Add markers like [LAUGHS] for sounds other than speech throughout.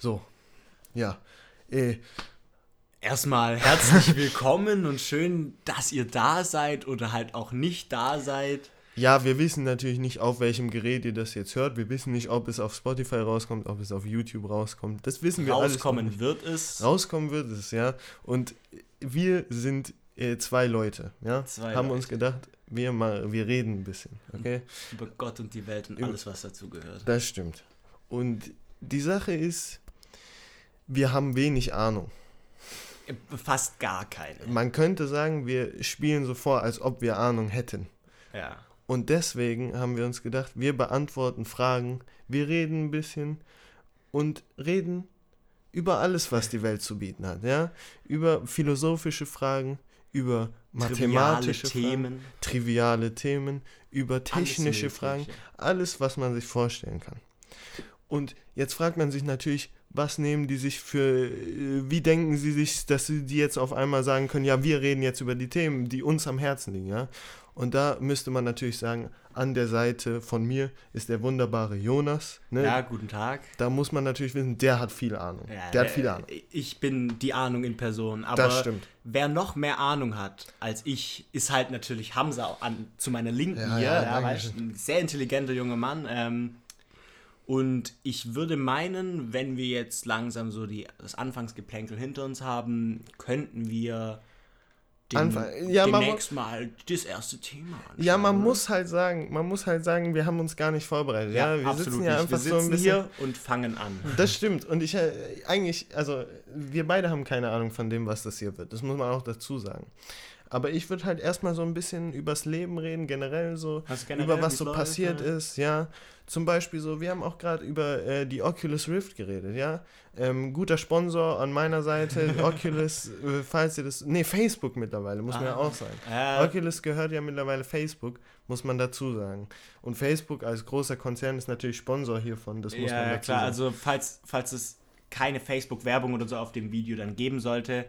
So, ja. Äh, Erstmal herzlich willkommen und schön, dass ihr da seid oder halt auch nicht da seid. Ja, wir wissen natürlich nicht, auf welchem Gerät ihr das jetzt hört. Wir wissen nicht, ob es auf Spotify rauskommt, ob es auf YouTube rauskommt. Das wissen wir Rauskommen alles wird es. Rauskommen wird es, ja. Und wir sind äh, zwei Leute, ja. Zwei Haben uns Leute. gedacht, wir mal, wir reden ein bisschen, okay? Über Gott und die Welt und alles, was dazu gehört. Das stimmt. Und die Sache ist, wir haben wenig Ahnung. Fast gar keine. Man könnte sagen, wir spielen so vor, als ob wir Ahnung hätten. Ja. Und deswegen haben wir uns gedacht, wir beantworten Fragen, wir reden ein bisschen und reden über alles, was die Welt zu bieten hat, ja? Über philosophische Fragen, über mathematische Triviale Fragen, Themen. triviale Themen, über alles technische Mögliche. Fragen, alles, was man sich vorstellen kann. Und jetzt fragt man sich natürlich, was nehmen die sich für, äh, wie denken sie sich, dass sie die jetzt auf einmal sagen können, ja, wir reden jetzt über die Themen, die uns am Herzen liegen, ja? Und da müsste man natürlich sagen, an der Seite von mir ist der wunderbare Jonas, ne? Ja, guten Tag. Da muss man natürlich wissen, der hat viel Ahnung. Ja, der hat äh, viel Ahnung. Ich bin die Ahnung in Person. Aber Das stimmt. wer noch mehr Ahnung hat als ich, ist halt natürlich Hamza an, zu meiner Linken Ja, hier. ja, Ja, ein sehr intelligenter junger Mann. Ähm, und ich würde meinen, wenn wir jetzt langsam so die, das Anfangsgeplänkel hinter uns haben, könnten wir dem, Anfang- ja, man demnächst mal das erste Thema anschauen. Ja, man muss halt sagen, man muss halt sagen, wir haben uns gar nicht vorbereitet. Ja, wir absolut sitzen ja nicht. einfach wir so ein sitzen bisschen hier und fangen an. [LAUGHS] Das stimmt. Und ich äh, eigentlich, also wir beide haben keine Ahnung von dem, was das hier wird. Das muss man auch dazu sagen. Aber ich würde halt erstmal so ein bisschen übers Leben reden, generell so, Was generell, über was so läuft, passiert ja. ist, ja. Zum Beispiel so, wir haben auch gerade über äh, die Oculus Rift geredet, ja. Ähm, guter Sponsor an meiner Seite, [LAUGHS] Oculus, äh, falls ihr das, nee, Facebook mittlerweile, muss man ja Ah. auch sagen. Äh, Oculus gehört ja mittlerweile Facebook, muss man dazu sagen. Und Facebook als großer Konzern ist natürlich Sponsor hiervon, das muss ja, man ja, dazu klar. sagen. Also, falls, falls es keine Facebook-Werbung oder so auf dem Video dann geben sollte,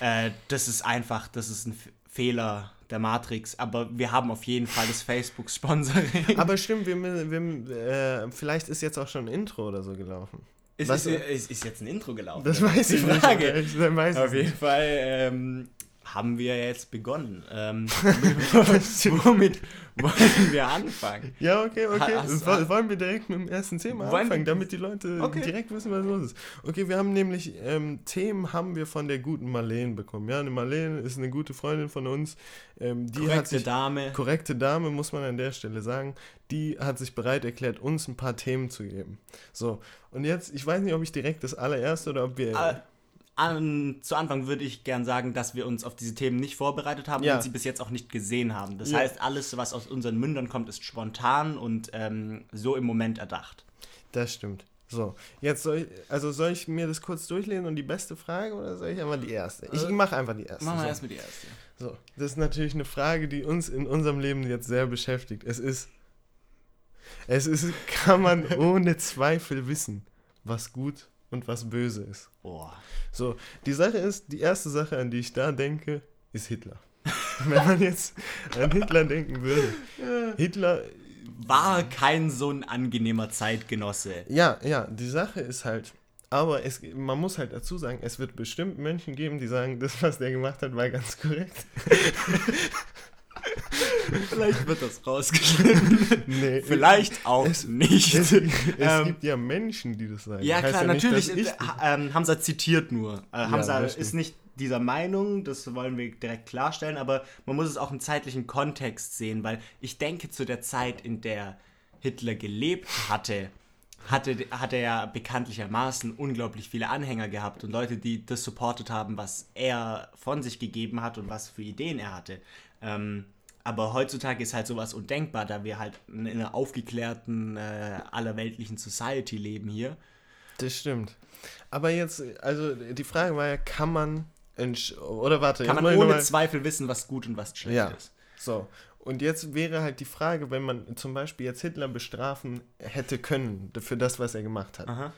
äh, das ist einfach, das ist ein Fehler der Matrix. Aber wir haben auf jeden Fall das Facebook-Sponsoring. Aber stimmt, wir, wir, äh, vielleicht ist jetzt auch schon ein Intro oder so gelaufen. Ist, ist, ist, ist jetzt ein Intro gelaufen? Das weiß ich nicht. Frage. weiß Auf jeden nicht. Fall ähm, haben wir jetzt begonnen. Ähm, [LAUGHS] womit wollen wir anfangen? Ja, okay, okay. Ha- hast- Woll- Wollen wir direkt mit dem ersten Thema anfangen, damit die Leute Okay. direkt wissen, was los ist. Okay, wir haben nämlich ähm, Themen haben wir von der guten Marlene bekommen. Ja, eine Marlene ist eine gute Freundin von uns. Ähm, die hat Korrekte sich Dame. korrekte Dame, muss man an der Stelle sagen, die hat sich bereit erklärt, uns ein paar Themen zu geben. So, und jetzt, ich weiß nicht, ob ich direkt das allererste oder ob wir. Äh, an, zu Anfang würde ich gern sagen, dass wir uns auf diese Themen nicht vorbereitet haben Ja. und sie bis jetzt auch nicht gesehen haben. Das Ja. heißt, alles, was aus unseren Mündern kommt, ist spontan und ähm, so im Moment erdacht. Das stimmt. So, jetzt soll ich, also soll ich mir das kurz durchlesen und die beste Frage oder soll ich einfach die erste? Ich Äh, mache einfach die erste. Machen wir so. erstmal die erste. So, das ist natürlich eine Frage, die uns in unserem Leben jetzt sehr beschäftigt. Es ist, es ist, kann man [LAUGHS] ohne Zweifel wissen, was gut und was böse ist. Oh. So, die Sache ist, die erste Sache, an die ich da denke, ist Hitler. [LAUGHS] Wenn man jetzt an Hitler denken würde. Hitler, War kein so ein angenehmer Zeitgenosse. ja, ja, die Sache ist halt, aber es, man muss halt dazu sagen, es wird bestimmt Menschen geben, die sagen, das, was der gemacht hat, war ganz korrekt. [LAUGHS] Vielleicht wird das rausgeschnitten. Nee, Vielleicht auch es- nicht. Es, es Ähm, gibt ja Menschen, die das sagen. Ja, Heißt klar, nicht, natürlich. dass ich äh, Hamza zitiert nur. Äh, Hamza das stimmt. ist nicht dieser Meinung, das wollen wir direkt klarstellen, aber man muss es auch im zeitlichen Kontext sehen, weil ich denke, zu der Zeit, in der Hitler gelebt hatte, hatte, hat er ja bekanntlichermaßen unglaublich viele Anhänger gehabt und Leute, die das supportet haben, was er von sich gegeben hat und was für Ideen er hatte. Ähm, aber heutzutage ist halt sowas undenkbar, da wir halt in einer aufgeklärten, äh, allerweltlichen Society leben hier. Das stimmt. Aber jetzt, also die Frage war ja, kann man, oder warte, Kann man ohne Zweifel wissen, was gut und was schlecht Ja. ist. So, und jetzt wäre halt die Frage, wenn man zum Beispiel jetzt Hitler bestrafen hätte können für das, was er gemacht hat, Aha.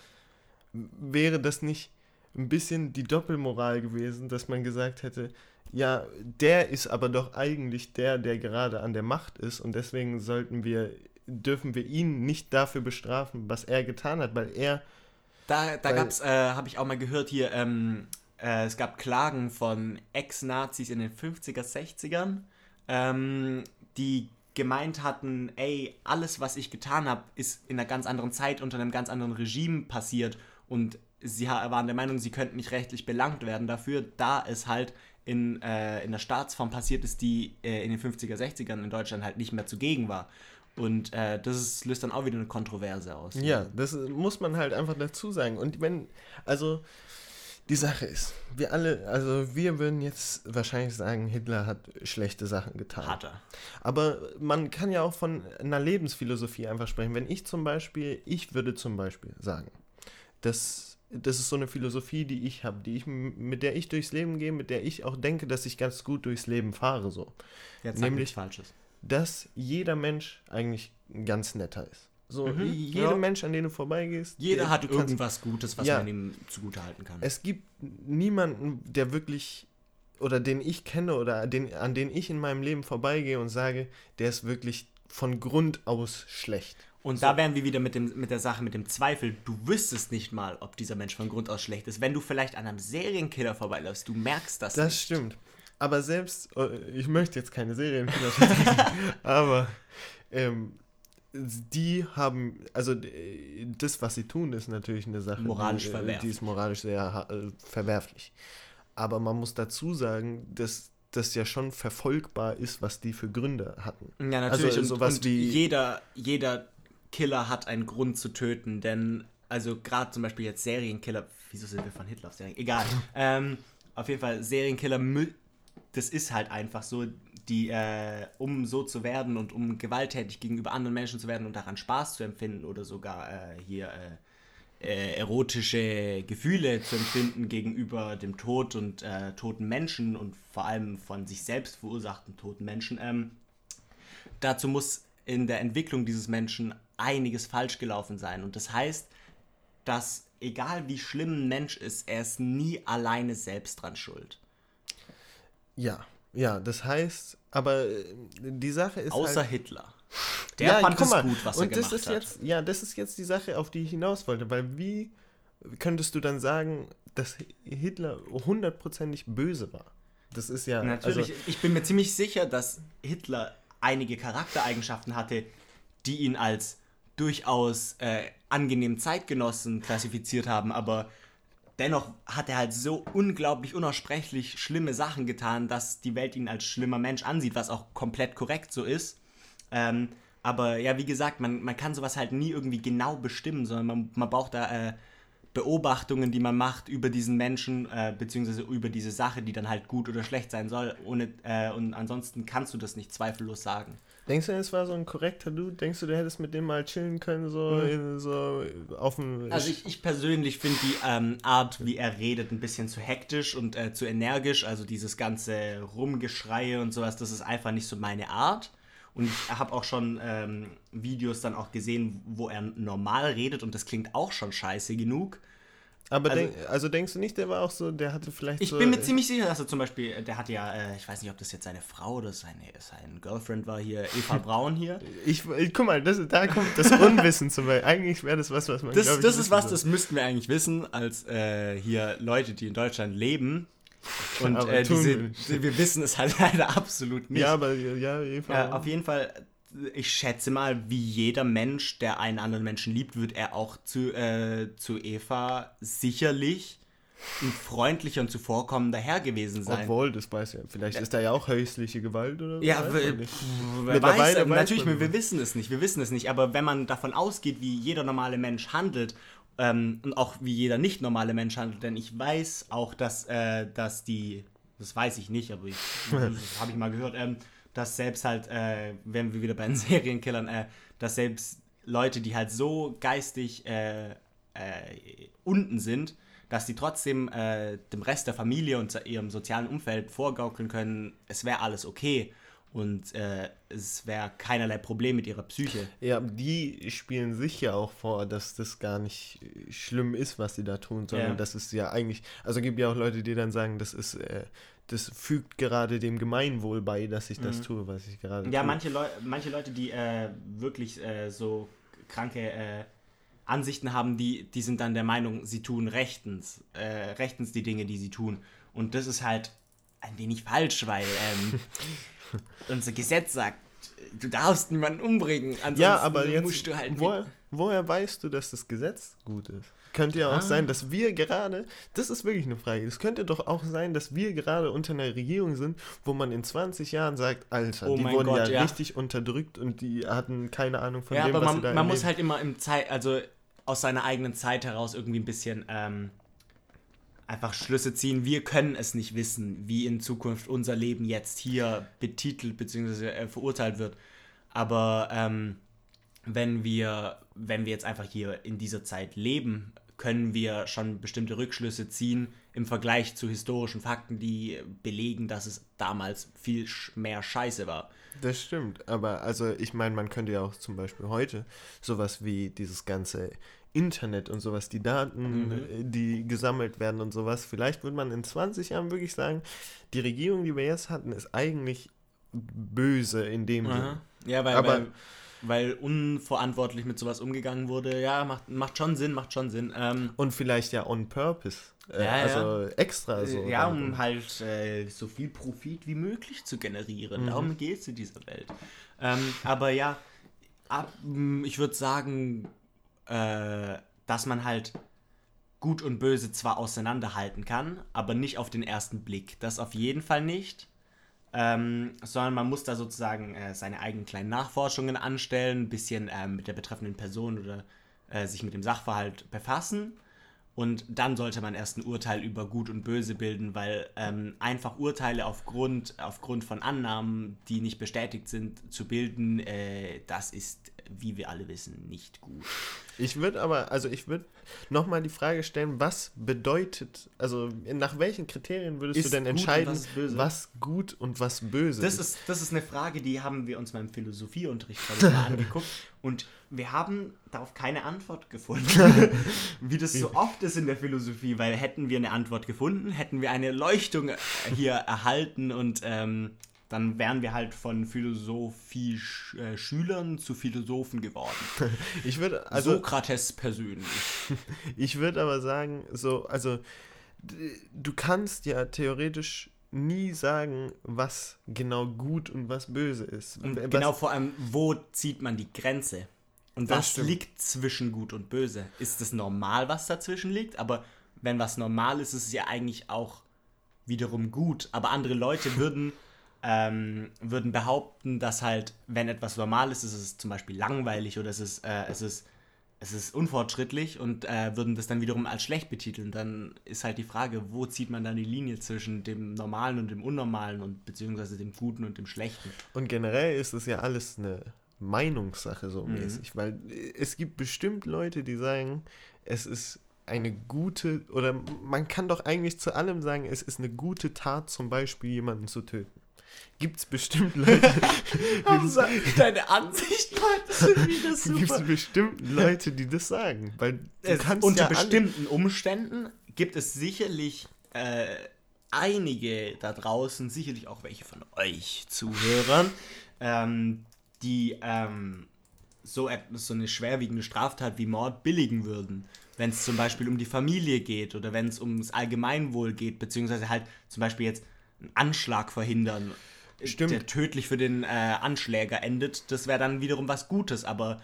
wäre das nicht ein bisschen die Doppelmoral gewesen, dass man gesagt hätte, ja, der ist aber doch eigentlich der, der gerade an der Macht ist und deswegen sollten wir, dürfen wir ihn nicht dafür bestrafen, was er getan hat, weil er Da, da gab's, äh, habe ich auch mal gehört hier, ähm, äh, es gab Klagen von Ex-Nazis in den 50er, 60ern, ähm, die gemeint hatten, ey, alles, was ich getan habe, ist in einer ganz anderen Zeit unter einem ganz anderen Regime passiert und sie waren der Meinung, sie könnten nicht rechtlich belangt werden dafür, da es halt in, äh, in der Staatsform passiert ist, die äh, in den 50er, 60ern in Deutschland halt nicht mehr zugegen war. Und äh, das ist, löst dann auch wieder eine Kontroverse aus. Ja, das muss man halt einfach dazu sagen. Und wenn, also die Sache ist, wir alle, also wir würden jetzt wahrscheinlich sagen, Hitler hat schlechte Sachen getan. Hat er. Aber man kann ja auch von einer Lebensphilosophie einfach sprechen. Wenn ich zum Beispiel, ich würde zum Beispiel sagen, dass das ist so eine Philosophie, die ich habe, die ich mit der ich durchs Leben gehe, mit der ich auch denke, dass ich ganz gut durchs Leben fahre so. Jetzt Nämlich falsches. Dass jeder Mensch eigentlich ganz netter ist. So mhm, jeder ja. Mensch, an den du vorbeigehst, jeder der, hat irgendwas Gutes, was ja, man ihm zugutehalten kann. Es gibt niemanden, der wirklich oder den ich kenne oder den, an den ich in meinem Leben vorbeigehe und sage, der ist wirklich von Grund aus schlecht. Und so. da wären wir wieder mit, dem, mit der Sache, mit dem Zweifel. Du wüsstest nicht mal, ob dieser Mensch von Grund aus schlecht ist. Wenn du vielleicht an einem Serienkiller vorbeiläufst, du merkst das, das nicht. Das stimmt. Aber selbst, oh, ich möchte jetzt keine Serienkiller sagen, [LAUGHS] aber ähm, die haben, also das, was sie tun, ist natürlich eine Sache, moralisch die, verwerflich. die ist moralisch sehr äh, verwerflich. Aber man muss dazu sagen, dass das ja schon verfolgbar ist, was die für Gründe hatten. Ja, natürlich. Also, sowas und wie jeder, jeder Killer hat einen Grund zu töten, denn also gerade zum Beispiel jetzt Serienkiller, wieso sind wir von Hitler auf Serien? Egal. ähm, auf jeden Fall Serienkiller, das ist halt einfach so, die, äh, um so zu werden und um gewalttätig gegenüber anderen Menschen zu werden und daran Spaß zu empfinden oder sogar äh, hier äh, äh erotische Gefühle zu empfinden gegenüber dem Tod und äh, toten Menschen und vor allem von sich selbst verursachten toten Menschen. Ähm, dazu muss in der Entwicklung dieses Menschen einiges falsch gelaufen sein. Und das heißt, dass egal wie schlimm ein Mensch ist, er ist nie alleine selbst dran schuld. Ja, ja, das heißt, aber äh, die Sache ist. Außer halt, Hitler. [LAUGHS] Der ja, fand es gut, was und er gemacht das ist hat. Jetzt, ja, das ist jetzt die Sache, auf die ich hinaus wollte, weil wie könntest du dann sagen, dass Hitler hundertprozentig böse war? Das ist ja. Natürlich, also, ich bin mir ziemlich sicher, dass Hitler einige Charaktereigenschaften hatte, die ihn als durchaus äh, angenehmen Zeitgenossen klassifiziert haben, aber dennoch hat er halt so unglaublich unaussprechlich schlimme Sachen getan, dass die Welt ihn als schlimmer Mensch ansieht, was auch komplett korrekt so ist. Ähm, aber ja, wie gesagt, man, man kann sowas halt nie irgendwie genau bestimmen, sondern man, man braucht da äh, Beobachtungen, die man macht über diesen Menschen, äh, beziehungsweise über diese Sache, die dann halt gut oder schlecht sein soll. Ohne, äh, und ansonsten kannst du das nicht zweifellos sagen. Denkst du, es war so ein korrekter Dude? Denkst du, du hättest mit dem mal chillen können, so, mhm. so auf dem. Also, ich, ich persönlich finde die ähm, Art, wie er redet, ein bisschen zu hektisch und äh, zu energisch. Also, dieses ganze Rumgeschreie und sowas, das ist einfach nicht so meine Art. Und ich habe auch schon ähm, Videos dann auch gesehen, wo er normal redet und das klingt auch schon scheiße genug. Aber also, denk, also, denkst du nicht, der war auch so, der hatte vielleicht Ich so, bin mir ziemlich sicher, dass er zum Beispiel, der hat ja, äh, ich weiß nicht, ob das jetzt seine Frau oder seine, seine Girlfriend war hier, Eva [LAUGHS] Braun hier. ich, ich, guck mal, das, da kommt das Unwissen zum Beispiel. Eigentlich wäre das was, was man, Das, ich, das ist was, soll. das müssten wir eigentlich wissen, als äh, hier Leute, die in Deutschland leben. Und äh, diese, wir wissen es halt [LAUGHS] leider absolut nicht. Ja, aber ja, Eva. Ja, auf jeden Fall ich schätze mal, wie jeder Mensch, der einen anderen Menschen liebt, wird er auch zu, äh, zu Eva sicherlich ein freundlicher und zuvorkommender Herr gewesen sein. Obwohl, das weiß ja. Vielleicht ja. ist da ja auch häusliche Gewalt oder so. Ja, wer weiß, weiß, natürlich, wir wissen es nicht, wir wissen es nicht. Aber wenn man davon ausgeht, wie jeder normale Mensch handelt, ähm, und auch wie jeder nicht normale Mensch handelt, denn ich weiß auch, dass, äh, dass die, das weiß ich nicht, aber ich, [LAUGHS] das habe ich mal gehört, ähm, dass selbst halt, äh, wenn wir wieder bei den Serienkillern, äh, dass selbst Leute, die halt so geistig äh, äh, unten sind, dass die trotzdem äh, dem Rest der Familie und ihrem sozialen Umfeld vorgaukeln können, es wäre alles okay und äh, es wäre keinerlei Problem mit ihrer Psyche. Ja, die spielen sich ja auch vor, dass das gar nicht schlimm ist, was sie da tun, sondern ja. das ist ja eigentlich, also gibt ja auch Leute, die dann sagen, das ist äh, das fügt gerade dem Gemeinwohl bei, dass ich das mhm. tue, was ich gerade ja, tue. Manche, Leu manche Leute, die äh, wirklich äh, so kranke äh, Ansichten haben, die, die sind dann der Meinung, sie tun rechtens, äh, rechtens die Dinge, die sie tun. Und das ist halt ein wenig falsch, weil ähm, [LAUGHS] unser Gesetz sagt, du darfst niemanden umbringen. Ansonsten Ja, aber jetzt, musst du halt woher, woher weißt du, dass das Gesetz gut ist? Könnte ja auch Ah. sein, dass wir gerade, das ist wirklich eine Frage, es könnte doch auch sein, dass wir gerade unter einer Regierung sind, wo man in 20 Jahren sagt, Alter, Oh die wurden Gott, ja, ja. richtig unterdrückt und die hatten keine Ahnung von ja, dem, aber was man, sie da man muss halt immer im Zeit, also aus seiner eigenen Zeit heraus irgendwie ein bisschen ähm, einfach Schlüsse ziehen. Wir können es nicht wissen, wie in Zukunft unser Leben jetzt hier betitelt bzw. Äh, verurteilt wird. Aber ähm, wenn wir, wenn wir jetzt einfach hier in dieser Zeit leben, können wir schon bestimmte Rückschlüsse ziehen im Vergleich zu historischen Fakten, die belegen, dass es damals viel mehr Scheiße war. Das stimmt, aber also ich meine, man könnte ja auch zum Beispiel heute sowas wie dieses ganze Internet und sowas, die Daten, Mhm. die gesammelt werden und sowas, vielleicht würde man in 20 Jahren wirklich sagen, die Regierung, die wir jetzt hatten, ist eigentlich böse in dem Sinne. Ja, weil, Aber- weil, weil unverantwortlich mit sowas umgegangen wurde. Ja, macht, macht schon Sinn, macht schon Sinn. Ähm, Und vielleicht ja on purpose. Äh, Ja, ja. also extra so. ja, dann. um halt äh, so viel Profit wie möglich zu generieren. Mhm. Darum geht es in dieser Welt. Ähm, aber ja, ab, ich würde sagen, äh, dass man halt Gut und Böse zwar auseinanderhalten kann, aber nicht auf den ersten Blick. Das auf jeden Fall nicht. Ähm, sondern man muss da sozusagen äh, seine eigenen kleinen Nachforschungen anstellen, ein bisschen ähm, mit der betreffenden Person oder äh, sich mit dem Sachverhalt befassen. Und dann sollte man erst ein Urteil über Gut und Böse bilden, weil ähm, einfach Urteile aufgrund, aufgrund von Annahmen, die nicht bestätigt sind, zu bilden, äh, das ist, wie wir alle wissen, nicht gut. Ich würde aber, also ich würde nochmal die Frage stellen, was bedeutet, also nach welchen Kriterien würdest Ist du denn entscheiden, was was gut und was böse Das ist, das ist eine Frage, die haben wir uns beim Philosophieunterricht mal [LAUGHS] angeguckt und wir haben darauf keine Antwort gefunden. [LAUGHS] Wie das so oft ist in der Philosophie, weil hätten wir eine Antwort gefunden, hätten wir eine Leuchtung hier erhalten und ähm, dann wären wir halt von Philosophie-Schülern zu Philosophen geworden. [LAUGHS] Ich würde, also Sokrates persönlich. [LAUGHS] ich würde aber sagen, so, also du kannst ja theoretisch nie sagen, was genau gut und was böse ist. Und was, genau vor allem, wo zieht man die Grenze? Und was stimmt. liegt zwischen gut und böse? Ist es normal, was dazwischen liegt? Aber wenn was normal ist, ist es ja eigentlich auch wiederum gut. Aber andere Leute würden, ähm, würden behaupten, dass halt, wenn etwas normal ist, ist es zum Beispiel langweilig oder es ist, äh, es ist, es ist unfortschrittlich und äh, würden das dann wiederum als schlecht betiteln. Dann ist halt die Frage, wo zieht man dann die Linie zwischen dem Normalen und dem Unnormalen und beziehungsweise dem Guten und dem Schlechten? Und generell ist es ja alles eine Meinungssache so Mhm. mäßig, weil äh, es gibt bestimmt Leute, die sagen, es ist eine gute, oder man kann doch eigentlich zu allem sagen, es ist eine gute Tat, zum Beispiel jemanden zu töten. Gibt es bestimmt Leute, Deine Ansicht, Leute, das finde ich das gibt's super. bestimmt Leute, die das sagen, weil Es, unter ja bestimmten Umständen gibt es sicherlich äh, einige da draußen, sicherlich auch welche von euch Zuhörern, ähm, die ähm, so, etwas, so eine schwerwiegende Straftat wie Mord billigen würden. Wenn es zum Beispiel um die Familie geht oder wenn es ums Allgemeinwohl geht, beziehungsweise halt zum Beispiel jetzt einen Anschlag verhindern, Stimmt. der tödlich für den äh, Anschläger endet, das wäre dann wiederum was Gutes, aber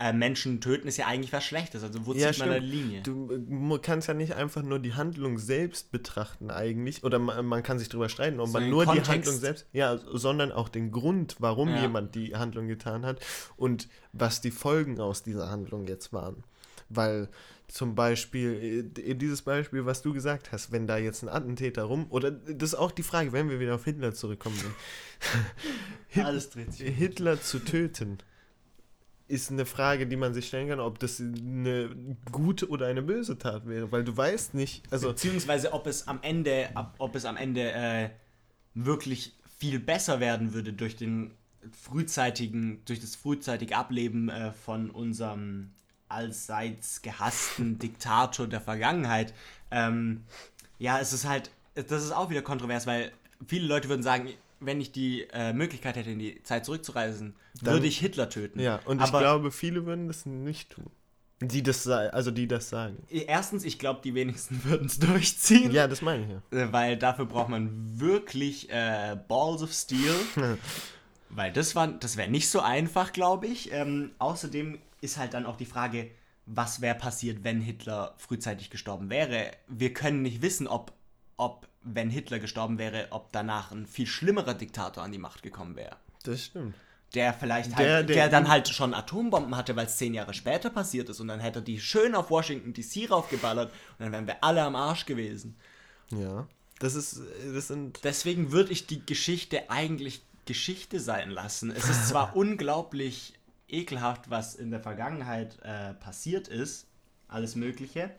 äh, Menschen töten ist ja eigentlich was Schlechtes. Also wo Ja, zieht man die Linie? Du kannst ja nicht einfach nur die Handlung selbst betrachten eigentlich, oder man, man kann sich darüber streiten, ob So man nur die Kontext. Handlung selbst, ja, sondern auch den Grund, warum Ja. jemand die Handlung getan hat und was die Folgen aus dieser Handlung jetzt waren. Weil zum Beispiel, äh, dieses Beispiel, was du gesagt hast, wenn da jetzt ein Attentäter rum, oder das ist auch die Frage, wenn wir wieder auf Hitler zurückkommen, [LAUGHS] Hit- Alles dreht sich Hitler. Zu töten, ist eine Frage, die man sich stellen kann, ob das eine gute oder eine böse Tat wäre, weil du weißt nicht, also Beziehungsweise ob es am Ende, ob es am Ende äh, wirklich viel besser werden würde durch den frühzeitigen, durch das frühzeitige Ableben äh, von unserem allseits gehassten [LAUGHS] Diktator der Vergangenheit. Ähm, ja, es ist halt, das ist auch wieder kontrovers, weil viele Leute würden sagen, wenn ich die äh, Möglichkeit hätte, in die Zeit zurückzureisen, Dann- würde ich Hitler töten. ja, und Aber ich glaube, viele würden das nicht tun. Die das, also die das sagen. Erstens, ich glaube, die wenigsten [LAUGHS] würden es durchziehen. Ja, das meine ich ja. Äh, Weil dafür braucht man wirklich äh, Balls of Steel. [LAUGHS] weil das, war- das wäre nicht so einfach, glaube ich. Ähm, außerdem ist halt dann auch die Frage, was wäre passiert, wenn Hitler frühzeitig gestorben wäre. Wir können nicht wissen, ob, ob, wenn Hitler gestorben wäre, ob danach ein viel schlimmerer Diktator an die Macht gekommen wäre. Das stimmt. Der vielleicht halt, Der- der, der- dann halt schon Atombomben hatte, weil es zehn Jahre später passiert ist und dann hätte er die schön auf Washington DC raufgeballert und dann wären wir alle am Arsch gewesen. Ja. Das ist, das sind, Deswegen würde ich die Geschichte eigentlich Geschichte sein lassen. Es ist zwar [LAUGHS] unglaublich ekelhaft, was in der Vergangenheit äh, passiert ist, alles Mögliche,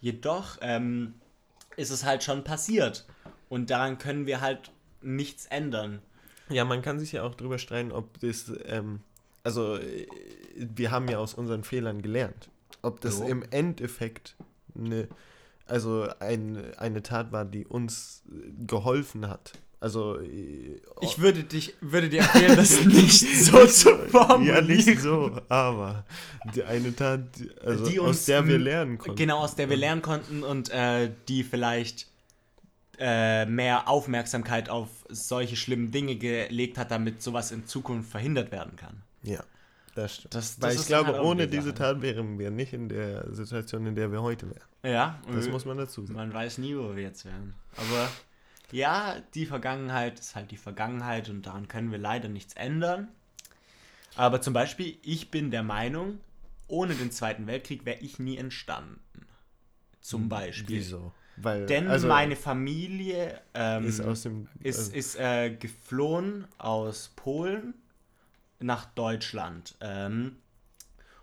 jedoch ähm, ist es halt schon passiert und daran können wir halt nichts ändern. ja, man kann sich ja auch drüber streiten, ob das, ähm, also äh, wir haben ja aus unseren Fehlern gelernt. Ob das Jo. im Endeffekt eine, also ein, eine Tat war, die uns äh, geholfen hat. Also äh, Ich würde dich, würde dir empfehlen, das [LAUGHS] nicht so zu formulieren. [LAUGHS] ja, nicht so, aber die eine Tat, also Die aus uns der wir lernen konnten. Genau, aus der wir lernen konnten und äh, die vielleicht äh, mehr Aufmerksamkeit auf solche schlimmen Dinge gelegt hat, damit sowas in Zukunft verhindert werden kann. Ja, das stimmt. Das- das Weil ich glaube, halt ohne die diese. Tat wären wir nicht in der Situation, in der wir heute wären. Ja, Das äh, muss man dazu sagen. man weiß nie, wo wir jetzt wären. Aber ja, die Vergangenheit ist halt die Vergangenheit und daran können wir leider nichts ändern. Aber zum Beispiel, ich bin der Meinung, ohne den Zweiten Weltkrieg wäre ich nie entstanden. Zum Beispiel. Hm, Wieso? Weil, Denn also, meine Familie ähm, ist dem. ist, also, ist äh, geflohen aus Polen nach Deutschland. Ähm,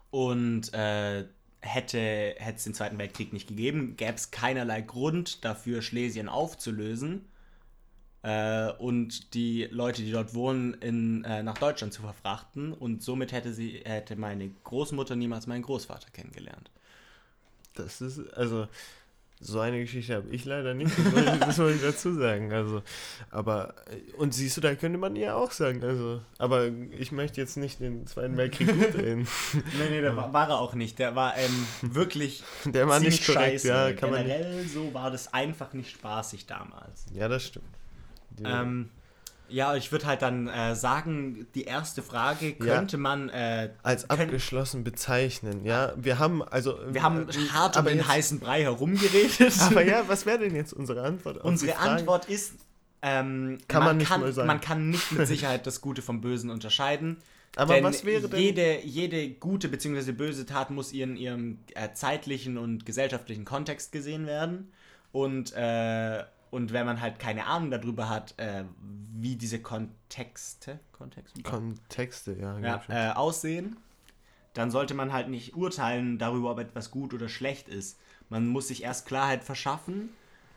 und äh, hätte hätte es den Zweiten Weltkrieg nicht gegeben, gäbe es keinerlei Grund dafür, Schlesien aufzulösen äh, und die Leute, die dort wohnen, in, äh, nach Deutschland zu verfrachten. Und somit hätte sie hätte meine Großmutter niemals meinen Großvater kennengelernt. das ist, also, so eine Geschichte habe ich leider nicht. Das muss ich, dazu sagen. Also, aber, äh, und siehst du, da könnte man ja auch sagen. Also, aber ich möchte jetzt nicht den Zweiten Weltkrieg gut reden. [LAUGHS] Nee, nee, der war, war er auch nicht. Der war ähm, wirklich [LAUGHS] Der war nicht korrekt, scheiße. ja, kann man nicht. Generell so war das einfach nicht spaßig damals. Ja, das stimmt. Die, Ähm, ja, ich würde halt dann äh, sagen, die erste Frage Ja. könnte man. Äh, als abgeschlossen bezeichnen, ja. Wir haben, also. wir haben äh, hart um den jetzt- heißen Brei herumgeredet. [LAUGHS] Aber ja, was wäre denn jetzt unsere Antwort? Unsere? Antwort ist, ähm, Kann man nicht kann, sagen. man kann nicht mit Sicherheit das Gute vom Bösen unterscheiden. Aber denn was wäre denn- Jede, jede gute bzw. böse Tat muss in ihrem äh, zeitlichen und gesellschaftlichen Kontext gesehen werden. Und, äh, und wenn man halt keine Ahnung darüber hat, äh, wie diese Kontexte, Kontexte? Kontexte, ja. ja, äh, aussehen, dann sollte man halt nicht urteilen darüber, ob etwas gut oder schlecht ist. Man muss sich erst Klarheit verschaffen,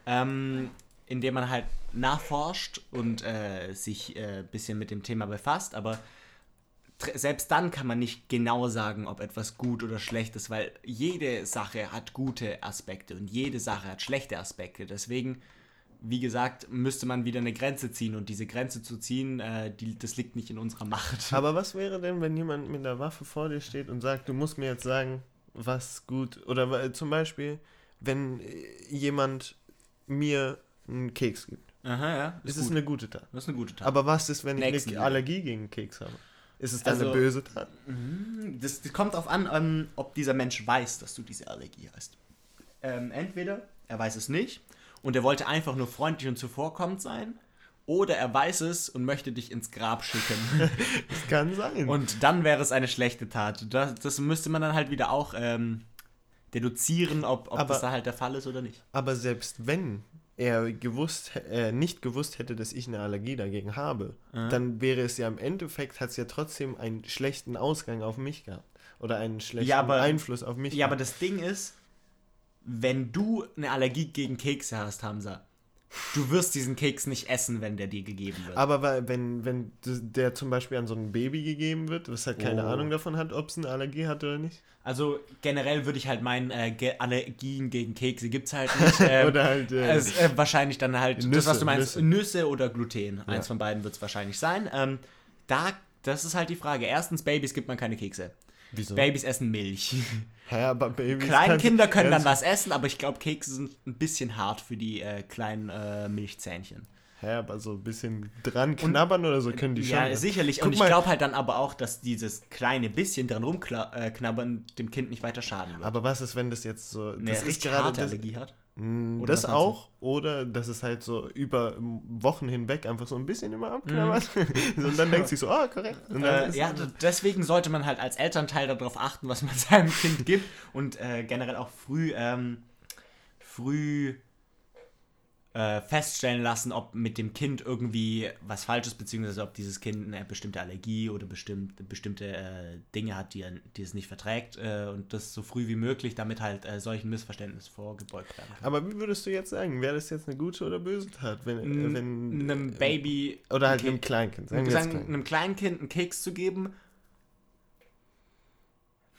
ähm, indem man halt nachforscht und äh, sich ein äh, bisschen mit dem Thema befasst, aber selbst dann kann man nicht genau sagen, ob etwas gut oder schlecht ist, weil jede Sache hat gute Aspekte und jede Sache hat schlechte Aspekte. Deswegen, wie gesagt, müsste man wieder eine Grenze ziehen und diese Grenze zu ziehen, äh, die, das liegt nicht in unserer Macht. [LAUGHS] Aber was wäre denn, wenn jemand mit einer Waffe vor dir steht und sagt, du musst mir jetzt sagen, was gut. Oder weil- zum Beispiel, wenn äh, jemand mir einen Keks gibt. Aha, ja. Ist Ist es eine gute Tat. das ist eine gute Tat. Aber was ist, wenn ich Nächsten eine Liga. Allergie gegen Keks habe? Ist es dann eine Also- böse Tat? Das, das kommt darauf an, ähm, ob dieser Mensch weiß, dass du diese Allergie hast. Ähm, entweder er weiß es nicht und er wollte einfach nur freundlich und zuvorkommend sein, oder er weiß es und möchte dich ins Grab schicken. [LAUGHS] Das kann sein. und dann wäre es eine schlechte Tat. Das, das müsste man dann halt wieder auch ähm, deduzieren, ob, ob Aber- das da halt der Fall ist oder nicht. Aber selbst wenn er gewusst, äh, nicht gewusst hätte, dass ich eine Allergie dagegen habe, dann wäre es ja im Endeffekt, hat es ja trotzdem einen schlechten Ausgang auf mich gehabt. Oder einen schlechten Ja, aber- Einfluss auf mich Ja, aber gehabt. das Ding ist, wenn du eine Allergie gegen Kekse hast, Hamza, du wirst diesen Keks nicht essen, wenn der dir gegeben wird. Aber weil, wenn, wenn der zum Beispiel an so ein Baby gegeben wird, das halt keine Oh. Ahnung davon hat, ob es eine Allergie hat oder nicht. Also generell würde ich halt meinen, äh, Allergien gegen Kekse gibt es halt nicht. [LAUGHS] Ähm, Oder halt, äh, es, äh, wahrscheinlich dann halt das, Nüsse, was du meinst, Nüsse. Nüsse, oder Gluten. Eins Ja. von beiden wird es wahrscheinlich sein. Ähm, da, das ist halt die Frage. Erstens, Babys gibt man keine Kekse. Wieso? Babys essen Milch. Hä, aber Babys Kleinkinder kannst- können dann was essen, aber ich glaube, Kekse sind ein bisschen hart für die äh, kleinen äh, Milchzähnchen. Hä, aber so ein bisschen dran knabbern oder so können die schon. Ja, sicherlich. Guck Und ich glaube halt dann aber auch, dass dieses kleine bisschen dran rumknabbern dem Kind nicht weiter schaden wird. Aber was ist, wenn das jetzt so. Eine Das ist gerade Allergie hat. Mm, Oder das auch. Oder dass es halt so über Wochen hinweg einfach so ein bisschen immer abknabbert. [LAUGHS] und dann denkt sich so, ah, korrekt. Und dann Äh, ja, deswegen sollte man halt als Elternteil darauf achten, was man [LAUGHS] seinem Kind gibt und äh, generell auch früh, ähm, früh äh, feststellen lassen, ob mit dem Kind irgendwie was falsch ist, beziehungsweise ob dieses Kind eine bestimmte Allergie oder bestimmt, bestimmte äh, Dinge hat, die, er, die es nicht verträgt äh, und das so früh wie möglich, damit halt äh, solchen Missverständnissen vorgebeugt werden kann. aber wie würdest du jetzt sagen, wäre das jetzt eine gute oder böse Tat? Wenn, äh, wenn, einem Baby Oder halt ein einem Kleinkind. Sagen sagen, Kleinkind. einem Kleinkind einen Keks zu geben.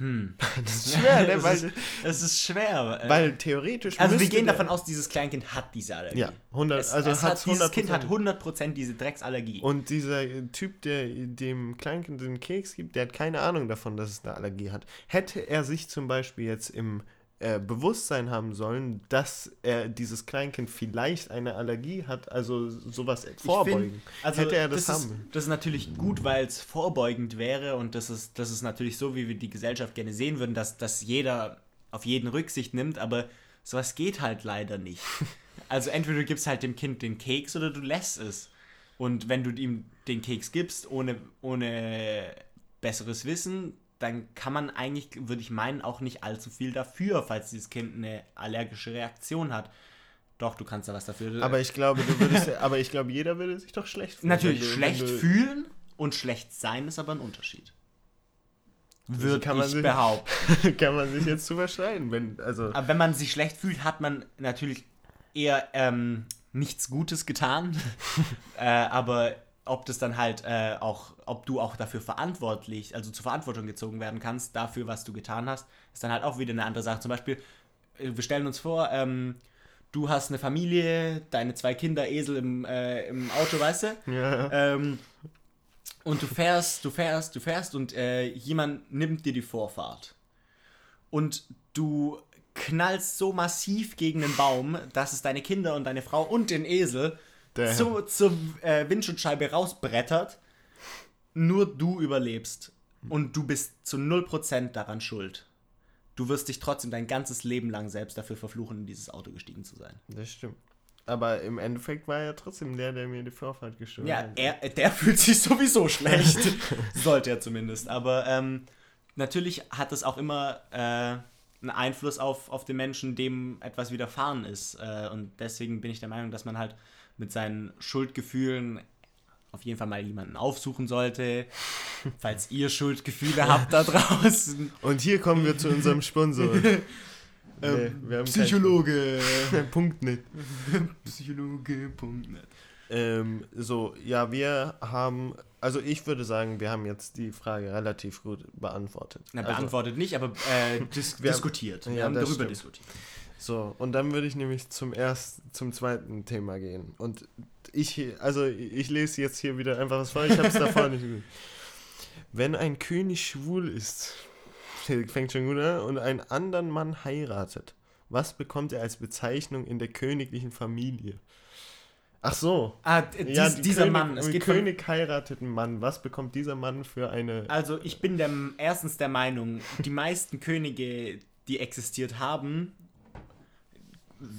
Hm. [LAUGHS] Das ist schwer, ne? es, [LAUGHS] Weil, ist, es ist schwer. äh, weil theoretisch. also wir gehen der- davon aus, dieses Kleinkind hat diese Allergie. Ja, 100, Es, also es hat, dieses 100%. Kind hat 100% diese Drecksallergie. Und dieser Typ, der dem Kleinkind den Keks gibt, der hat keine Ahnung davon, dass es eine Allergie hat. Hätte er sich zum Beispiel jetzt im äh, Bewusstsein haben sollen, dass er dieses Kleinkind vielleicht eine Allergie hat, also sowas vorbeugen, find, also hätte er das, das haben. Ist, das ist natürlich gut, weil es vorbeugend wäre und das ist, das ist natürlich so, wie wir die Gesellschaft gerne sehen würden, dass, dass jeder auf jeden Rücksicht nimmt, aber sowas geht halt leider nicht. [LAUGHS] Also entweder du gibst halt dem Kind den Keks oder du lässt es. Und wenn du ihm den Keks gibst, ohne, ohne besseres Wissen, dann kann man eigentlich, würde ich meinen, auch nicht allzu viel dafür, falls dieses Kind eine allergische Reaktion hat. Doch, du kannst da was dafür. Aber ich glaube, du würdest, aber ich glaube, jeder würde sich doch schlecht fühlen. Natürlich, schlecht fühlen und schlecht sein ist aber ein Unterschied. Würde kann man ich sich- behaupten. [LAUGHS] kann man sich jetzt zu verschreien, wenn also Aber wenn man sich schlecht fühlt, hat man natürlich eher ähm, nichts Gutes getan. [LAUGHS] äh, aber ob das dann halt äh, auch, ob du auch dafür verantwortlich, also zur Verantwortung gezogen werden kannst, dafür, was du getan hast, ist dann halt auch wieder eine andere Sache. Zum Beispiel, äh, wir stellen uns vor, ähm, du hast eine Familie, deine zwei Kinder, Esel im, äh, im Auto, weißt du? ja, Ähm, und du fährst, du fährst, du fährst und äh, jemand nimmt dir die Vorfahrt. Und du knallst so massiv gegen den Baum, dass es deine Kinder und deine Frau und den Esel zu, zur äh, Windschutzscheibe rausbrettert. Nur du überlebst. Und du bist zu 0% daran schuld. Du wirst dich trotzdem dein ganzes Leben lang selbst dafür verfluchen, in dieses Auto gestiegen zu sein. das stimmt. Aber im Endeffekt war er trotzdem der, der mir die Vorfahrt gestört Ja, hat. er, der [LAUGHS] fühlt sich sowieso schlecht. [LAUGHS] Sollte er zumindest. Aber ähm, natürlich hat es auch immer äh, einen Einfluss auf, auf den Menschen, dem etwas widerfahren ist. Äh, und deswegen bin ich der Meinung, dass man halt mit seinen Schuldgefühlen auf jeden Fall mal jemanden aufsuchen sollte. Falls ihr Schuldgefühle habt da draußen. Und hier kommen wir zu unserem Sponsor. [LAUGHS] Nee, wir haben Psychologe. keinen- [LAUGHS] Punkt nicht. [LAUGHS] Psychologe.net. Ähm, so, ja, wir haben, also ich würde sagen, wir haben jetzt die Frage relativ gut beantwortet. Na, also, beantwortet nicht, aber äh, dis Wir haben- diskutiert. Wir ja, haben darüber stimmt. diskutiert. So, und dann würde ich nämlich zum ersten, zum zweiten Thema gehen. Und ich, also ich lese jetzt hier wieder einfach was vor, ich habe es davor nicht gut. [LAUGHS] Wenn ein König schwul ist, fängt schon gut an, und einen anderen Mann heiratet, was bekommt er als Bezeichnung in der königlichen Familie? Ach so. Ah, dies, Ja, die dieser König, Mann. Es geht von, König heiratet einen Mann. Was bekommt dieser Mann für eine. also ich bin der, erstens der Meinung, die meisten Könige, die existiert haben,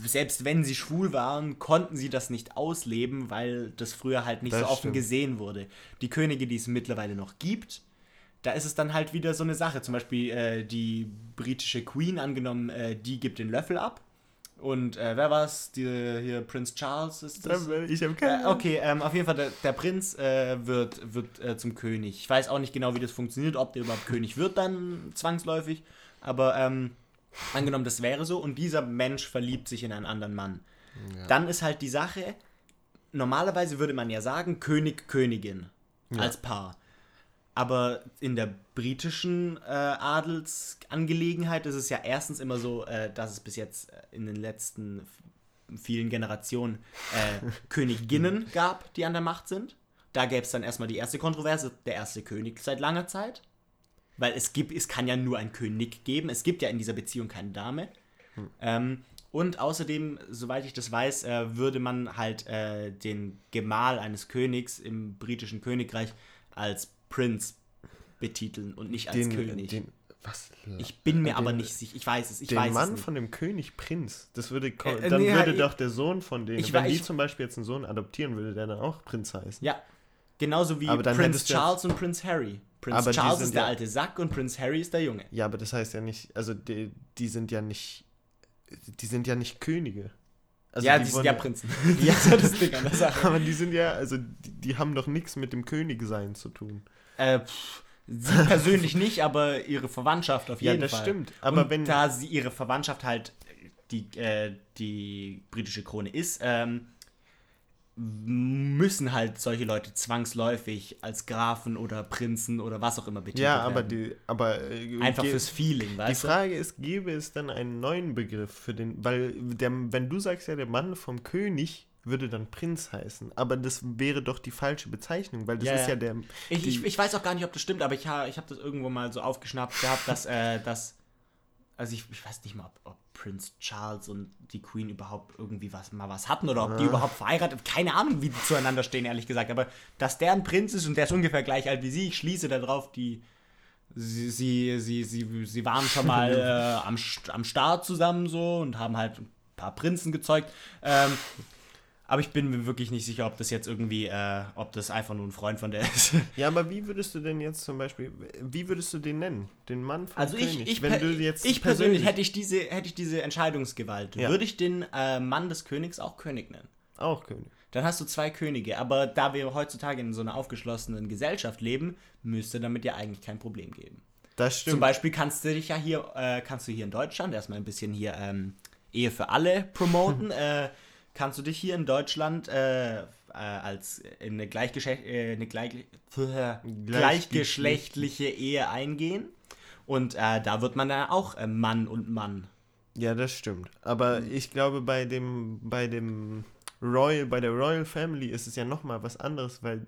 selbst wenn sie schwul waren, konnten sie das nicht ausleben, weil das früher halt nicht Das so offen stimmt. gesehen wurde. Die Könige, die es mittlerweile noch gibt, da ist es dann halt wieder so eine Sache. Zum Beispiel äh, die britische Queen angenommen, äh, die gibt den Löffel ab. Und äh, wer war's? Die, hier Prince Charles ist das? Ich habe keine Äh, okay, ähm, auf jeden Fall, der, der Prinz äh, wird, wird äh, zum König. Ich weiß auch nicht genau, wie das funktioniert, ob der überhaupt König wird dann zwangsläufig. Aber ähm, angenommen, das wäre so und dieser Mensch verliebt sich in einen anderen Mann. Dann ist halt die Sache, normalerweise würde man ja sagen, König, Königin als Paar. Aber in der britischen äh, Adelsangelegenheit ist es ja erstens immer so, äh, dass es bis jetzt äh, in den letzten vielen Generationen äh, [LAUGHS] Königinnen gab, die an der Macht sind. Da gäbe es dann erstmal die erste Kontroverse, der erste König seit langer Zeit. Weil es gibt, es kann ja nur einen König geben. Es gibt ja in dieser Beziehung keine Dame. Hm. Ähm, und außerdem, soweit ich das weiß, äh, würde man halt äh, den Gemahl eines Königs im britischen Königreich als Prince betiteln und nicht als Den, König. den, was? ich bin mir den- aber nicht sicher. Ich weiß es. Ich den weiß Mann es nicht. von dem König Prinz. Das würde, Äh, äh, dann nee, würde ich- doch der Sohn von denen, ich wenn die zum Beispiel jetzt einen Sohn adoptieren, würde der dann auch Prinz heißen. Ja, genauso wie jetzt- Charles und Prince Harry. Prince Aber die Charles sind ist der ja- alte Sack und Prince Harry ist der Junge. Ja, aber das heißt ja nicht, also die, die sind ja nicht, die sind ja nicht Könige. Also ja, die, sind wurden- ja Prinzen. Ja. [LAUGHS] [LAUGHS] das ist Ding an der Sache. Aber die sind ja, also die, die haben doch nichts mit dem Königsein zu tun. Äh, pff, sie [LAUGHS] persönlich nicht, aber ihre Verwandtschaft auf Ja, jeden das Fall. stimmt. Aber und wenn- da sie ihre Verwandtschaft halt die, äh, die britische Krone ist, ähm, müssen halt solche Leute zwangsläufig als Grafen oder Prinzen oder was auch immer betitelt Ja, aber werden. die, aber äh, Einfach fürs Feeling, Die weißt du? Frage ist, gäbe es dann einen neuen Begriff für den, weil der, wenn du sagst ja, der Mann vom König würde dann Prinz heißen, aber das wäre doch die falsche Bezeichnung, weil das Ja, ist ja. der. Ich, die- ich, ich weiß auch gar nicht, ob das stimmt, aber ich, ha, ich habe das irgendwo mal so aufgeschnappt gehabt, dass, äh, dass also ich, ich weiß nicht mal, ob, ob Prince Charles und die Queen überhaupt irgendwie was mal was hatten oder ob die überhaupt verheiratet, keine Ahnung, wie die zueinander stehen, ehrlich gesagt, aber dass der ein Prinz ist und der ist ungefähr gleich alt wie sie, ich schließe darauf, die sie, sie, sie, sie, sie waren schon mal [LAUGHS] äh, am, am Start zusammen so und haben halt ein paar Prinzen gezeugt. Ähm, aber ich bin mir wirklich nicht sicher, ob das jetzt irgendwie, äh, ob das einfach nur ein Freund von der ist. [LAUGHS] Ja, aber wie würdest du denn jetzt zum Beispiel, wie würdest du den nennen? Den Mann vom Also ich, König? ich, wenn per- du jetzt ich persönlich hätte ich diese, hätte ich diese Entscheidungsgewalt, Ja. würde ich den äh, Mann des Königs auch König nennen. auch König. Dann hast du zwei Könige, aber da wir heutzutage in so einer aufgeschlossenen Gesellschaft leben, müsste damit ja eigentlich kein Problem geben. Das stimmt. Zum Beispiel kannst du dich ja hier, äh, kannst du hier in Deutschland erstmal ein bisschen hier ähm, Ehe für alle promoten. [LAUGHS] äh, kannst du dich hier in Deutschland äh, äh, als in eine, Gleichgeschlecht, äh, eine gleich, gleichgeschlechtliche Ehe eingehen. Und äh, da wird man dann auch äh, Mann und Mann. Ja, das stimmt. Aber Hm. ich glaube, bei dem, bei dem Royal, bei der Royal Family ist es ja nochmal was anderes, weil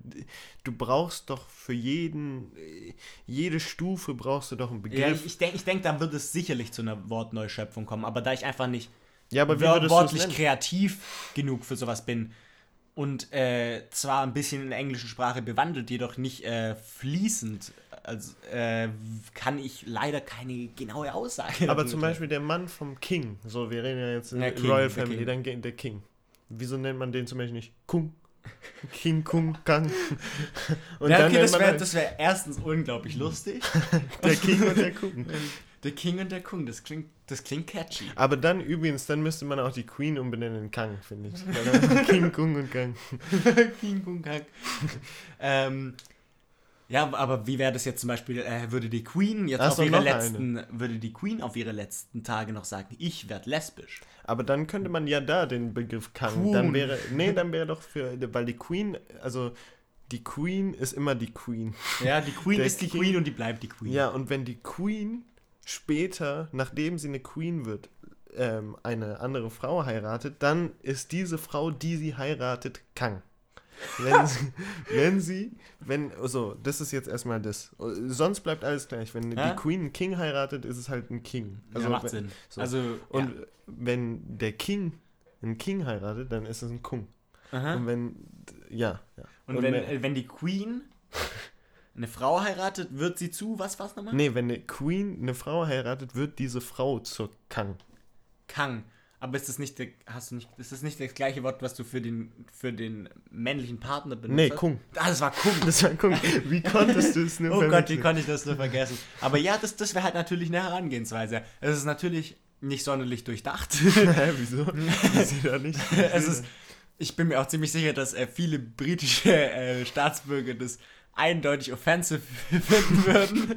du brauchst doch für jeden, äh, jede Stufe brauchst du doch einen Ja, Begriff. ich ich denke, ich denk, da wird es sicherlich zu einer Wortneuschöpfung kommen. Aber da ich einfach nicht Ja, aber wor- wortlich kreativ genug für sowas bin und äh, zwar ein bisschen in der englischen Sprache bewandelt, jedoch nicht äh, fließend, also äh, kann ich leider keine genaue Aussage. Aber zum. Beispiel der Mann vom King, so wir reden ja jetzt in der King, Royal der Family, King. dann geht der King. Wieso nennt man den zum Beispiel nicht Kung? King Kung Kang. [LAUGHS] Und ja, dann okay, nennt das wäre halt wär erstens unglaublich [LAUGHS] lustig. der King und der Kung. [LAUGHS] der King und der Kung, das klingt, das klingt catchy. Aber dann übrigens, dann müsste man auch die Queen umbenennen in Kang, finde ich. King Kung und Kang. [LAUGHS] King Kung Kang. ähm, ja, aber wie wäre das jetzt zum Beispiel, äh, würde die Queen jetzt Ach auf so, ihre letzten, würde die Queen auf ihre letzten Tage noch sagen, ich werde lesbisch. Aber dann könnte man ja da den Begriff Kang. Queen. Dann wäre, nee, dann wäre doch für, weil die Queen, also die Queen ist immer die Queen. Ja, die Queen Der ist die King- Queen und die bleibt die Queen. Ja, und wenn die Queen später, nachdem sie eine Queen wird, ähm, eine andere Frau heiratet, dann ist diese Frau, die sie heiratet, Kang. Wenn sie, [LAUGHS] wenn sie, wenn, so, das ist jetzt erstmal das. Sonst bleibt alles gleich. Wenn Ja? die Queen einen King heiratet, ist es halt ein King. Also, ja, macht wenn- Sinn. so. Also, Und ja. wenn der King einen King heiratet, dann ist es ein Kung. Aha. Und wenn, ja. ja. Und, wenn, wenn- äh, wenn die Queen [LAUGHS] eine Frau heiratet, wird sie zu, was war's nochmal? nee, wenn eine Queen eine Frau heiratet, wird diese Frau zur Kang. Kang. Aber ist das nicht der, hast du nicht, ist das nicht das gleiche Wort, was du für den, für den männlichen Partner benutzt Nee? Kung. Ah, das war Kung. Das war Kung. Wie konntest du es nur [LAUGHS] Oh Gott, wie konnte ich das nur vergessen? Aber ja, das, das wäre halt natürlich eine Herangehensweise. Es ist natürlich nicht sonderlich durchdacht. [LAUGHS] Hä, wieso? Ich sehe da nicht. [LAUGHS] es ist, ich bin mir auch ziemlich sicher, dass äh, viele britische äh, Staatsbürger das eindeutig offensive [LAUGHS] finden würden,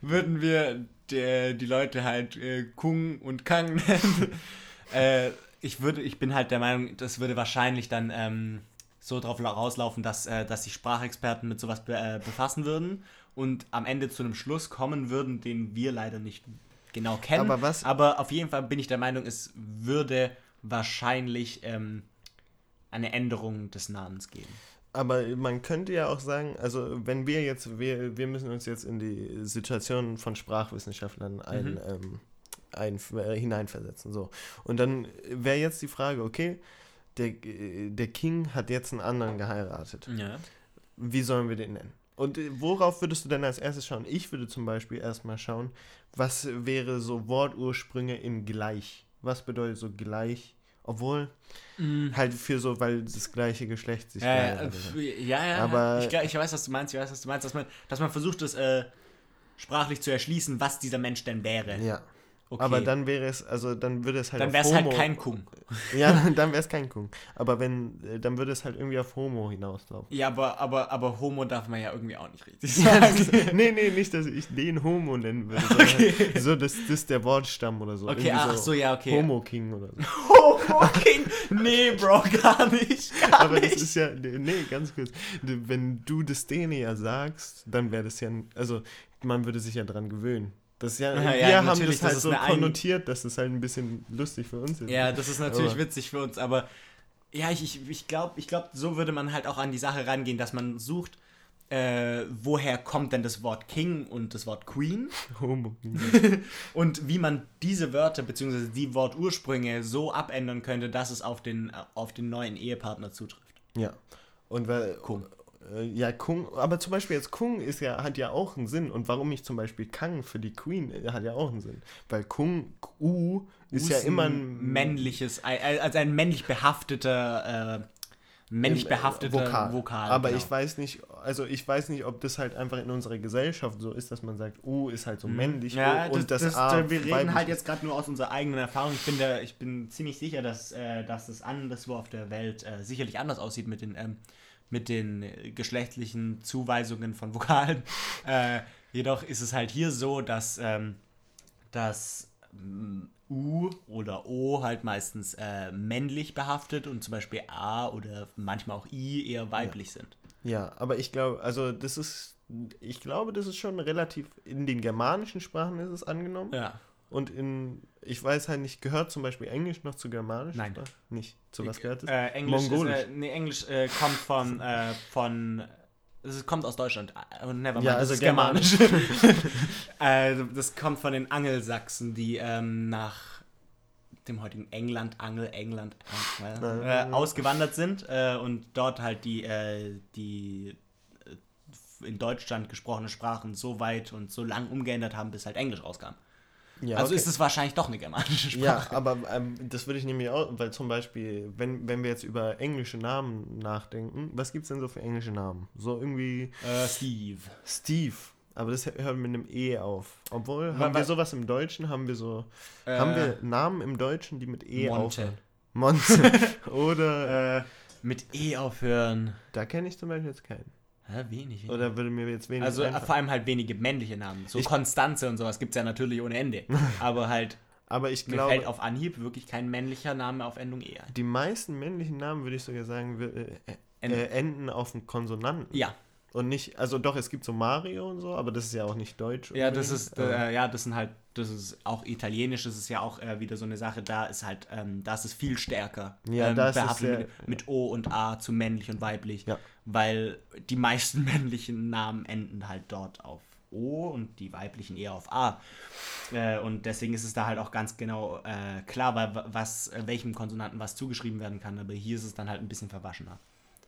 würden wir die, die Leute halt äh, Kung und Kang nennen. [LAUGHS] äh, ich, würde, ich bin halt der Meinung, das würde wahrscheinlich dann ähm, so drauf la- rauslaufen, dass, äh, dass sich Sprachexperten mit sowas be äh, befassen würden und am Ende zu einem Schluss kommen würden, den wir leider nicht genau kennen. Aber was- Aber auf jeden Fall bin ich der Meinung, es würde wahrscheinlich ähm, eine Änderung des Namens geben. Aber man könnte ja auch sagen, also wenn wir jetzt, wir, wir müssen uns jetzt in die Situation von Sprachwissenschaftlern ein, Mhm. ähm, ein, äh, hineinversetzen. So. Und dann wäre jetzt die Frage, okay, der, der King hat jetzt einen anderen geheiratet. Ja. Wie sollen wir den nennen? Und äh, worauf würdest du denn als erstes schauen? Ich würde zum Beispiel erstmal schauen, was wäre so Wortursprünge in gleich? Was bedeutet so gleich? Obwohl, halt für so, weil das gleiche Geschlecht sich. Ja, ja, äh, ja, ja, Aber- ich, ich weiß, was du meinst, ich weiß, was du meinst, dass man, dass man versucht, es äh, sprachlich zu erschließen, was dieser Mensch denn wäre. Ja. Okay. Aber dann wäre es, also dann würde es halt dann wäre es halt kein Kung. [LAUGHS] Ja, dann wäre es kein Kung. Aber wenn, äh, dann würde es halt irgendwie auf Homo hinauslaufen. Ja, aber, aber, aber Homo darf man ja irgendwie auch nicht richtig [LAUGHS] Ja, sagen. das, nee, nee, nicht, dass ich den Homo nennen würde, sondern so, das, das ist der Wortstamm oder so. Okay, ach so, ja, okay. Homo King oder so. [LAUGHS] Homo King? Nee, Bro, gar nicht. Gar Aber nicht. das ist ja, nee, ganz kurz. Wenn du das denen ja sagst, dann wäre das ja, also man würde sich ja dran gewöhnen. Das ist ja, [LAUGHS] Ja, wir ja, haben das halt das so konnotiert, dass das halt ein bisschen lustig für uns ist. Ja, das ist natürlich Aber- witzig für uns, aber ja, ich, ich, ich glaube, ich glaub, so würde man halt auch an die Sache rangehen, dass man sucht, äh, woher kommt denn das Wort King und das Wort Queen [LAUGHS] [LAUGHS] und wie man diese Wörter bzw. die Wortursprünge so abändern könnte, dass es auf den, auf den neuen Ehepartner zutrifft. Ja. Und weil. Äh, ja, Kung. Aber zum Beispiel jetzt Kung ist ja, hat ja auch einen Sinn. Und warum ich zum Beispiel Kang für die Queen äh, hat ja auch einen Sinn. Weil Kung, U, ist ja immer ein. männliches, also ein männlich behafteter, äh, männlich äh, behafteter Vokal. Aber genau. ich weiß nicht, also ich weiß nicht, ob das halt einfach in unserer Gesellschaft so ist, dass man sagt, U ist halt so männlich Mhm. Ja, und das, das, das, A wir reden halt jetzt gerade nur aus unserer eigenen Erfahrung. Ich bin, der, ich bin ziemlich sicher, dass, äh, dass das anderswo auf der Welt sicherlich anders aussieht mit den, ähm, mit den geschlechtlichen Zuweisungen von Vokalen. [LAUGHS] äh, jedoch ist es halt hier so, dass, ähm, dass ähm, U oder O halt meistens äh, männlich behaftet und zum Beispiel A oder manchmal auch I eher weiblich sind. Ja, aber ich glaube, also das ist, ich glaube, das ist schon relativ, in den germanischen Sprachen ist es angenommen. Ja. Und in, ich weiß halt nicht, gehört zum Beispiel Englisch noch zu germanischen Nein. Sprachen? Nicht. Zu was gehört es? Äh, Englisch, Mongolisch. Ist, äh, nee, Englisch äh, kommt von, äh, von es kommt aus Deutschland. Äh, never mind, Ja, das also ist germanisch. [LAUGHS] äh, das kommt von den Angelsachsen, die ähm, nach dem heutigen England, Angel, England äh, äh, ausgewandert sind äh, und dort halt die, äh, die äh, in Deutschland gesprochene Sprachen so weit und so lang umgeändert haben, bis halt Englisch rauskam. Ja, also okay. ist es wahrscheinlich doch eine germanische Sprache. Ja, aber ähm, das würde ich nämlich auch, weil zum Beispiel, wenn, wenn wir jetzt über englische Namen nachdenken, was gibt es denn so für englische Namen? So irgendwie Äh, Steve. Steve, aber das hört mit einem E auf. Obwohl, haben wa- wir sowas im Deutschen? Haben wir so, Äh, haben wir Namen im Deutschen, die mit E Monte. aufhören? Monte. [LAUGHS] Oder, Äh, mit E aufhören. da kenne ich zum Beispiel jetzt keinen. Hä, wenig. Oder würde mir jetzt wenig also äh, einfallen. vor allem halt wenige männliche Namen. So Ich- Konstanze und sowas gibt es ja natürlich ohne Ende. [LAUGHS] Aber halt, Aber ich mir fällt glaube, auf Anhieb wirklich kein männlicher Name auf Endung E ein. die meisten männlichen Namen, würde ich sogar sagen, äh, äh, Enden. äh, enden auf einen Konsonanten. Ja, Und nicht, also doch, es gibt so Mario und so, aber das ist ja auch nicht deutsch. ja, das ist, äh, ja, das sind halt, das ist auch italienisch, das ist ja auch äh, wieder so eine Sache, da ist halt, ähm, da ist es viel stärker. Ja, ähm, da ist sehr- mit, mit O und A zu männlich und weiblich. Ja. Weil die meisten [LAUGHS] männlichen Namen enden halt dort auf O und die weiblichen eher auf A. Äh, und deswegen ist es da halt auch ganz genau äh, klar, weil, wa- was, äh, welchem Konsonanten was zugeschrieben werden kann. Aber hier ist es dann halt ein bisschen verwaschener.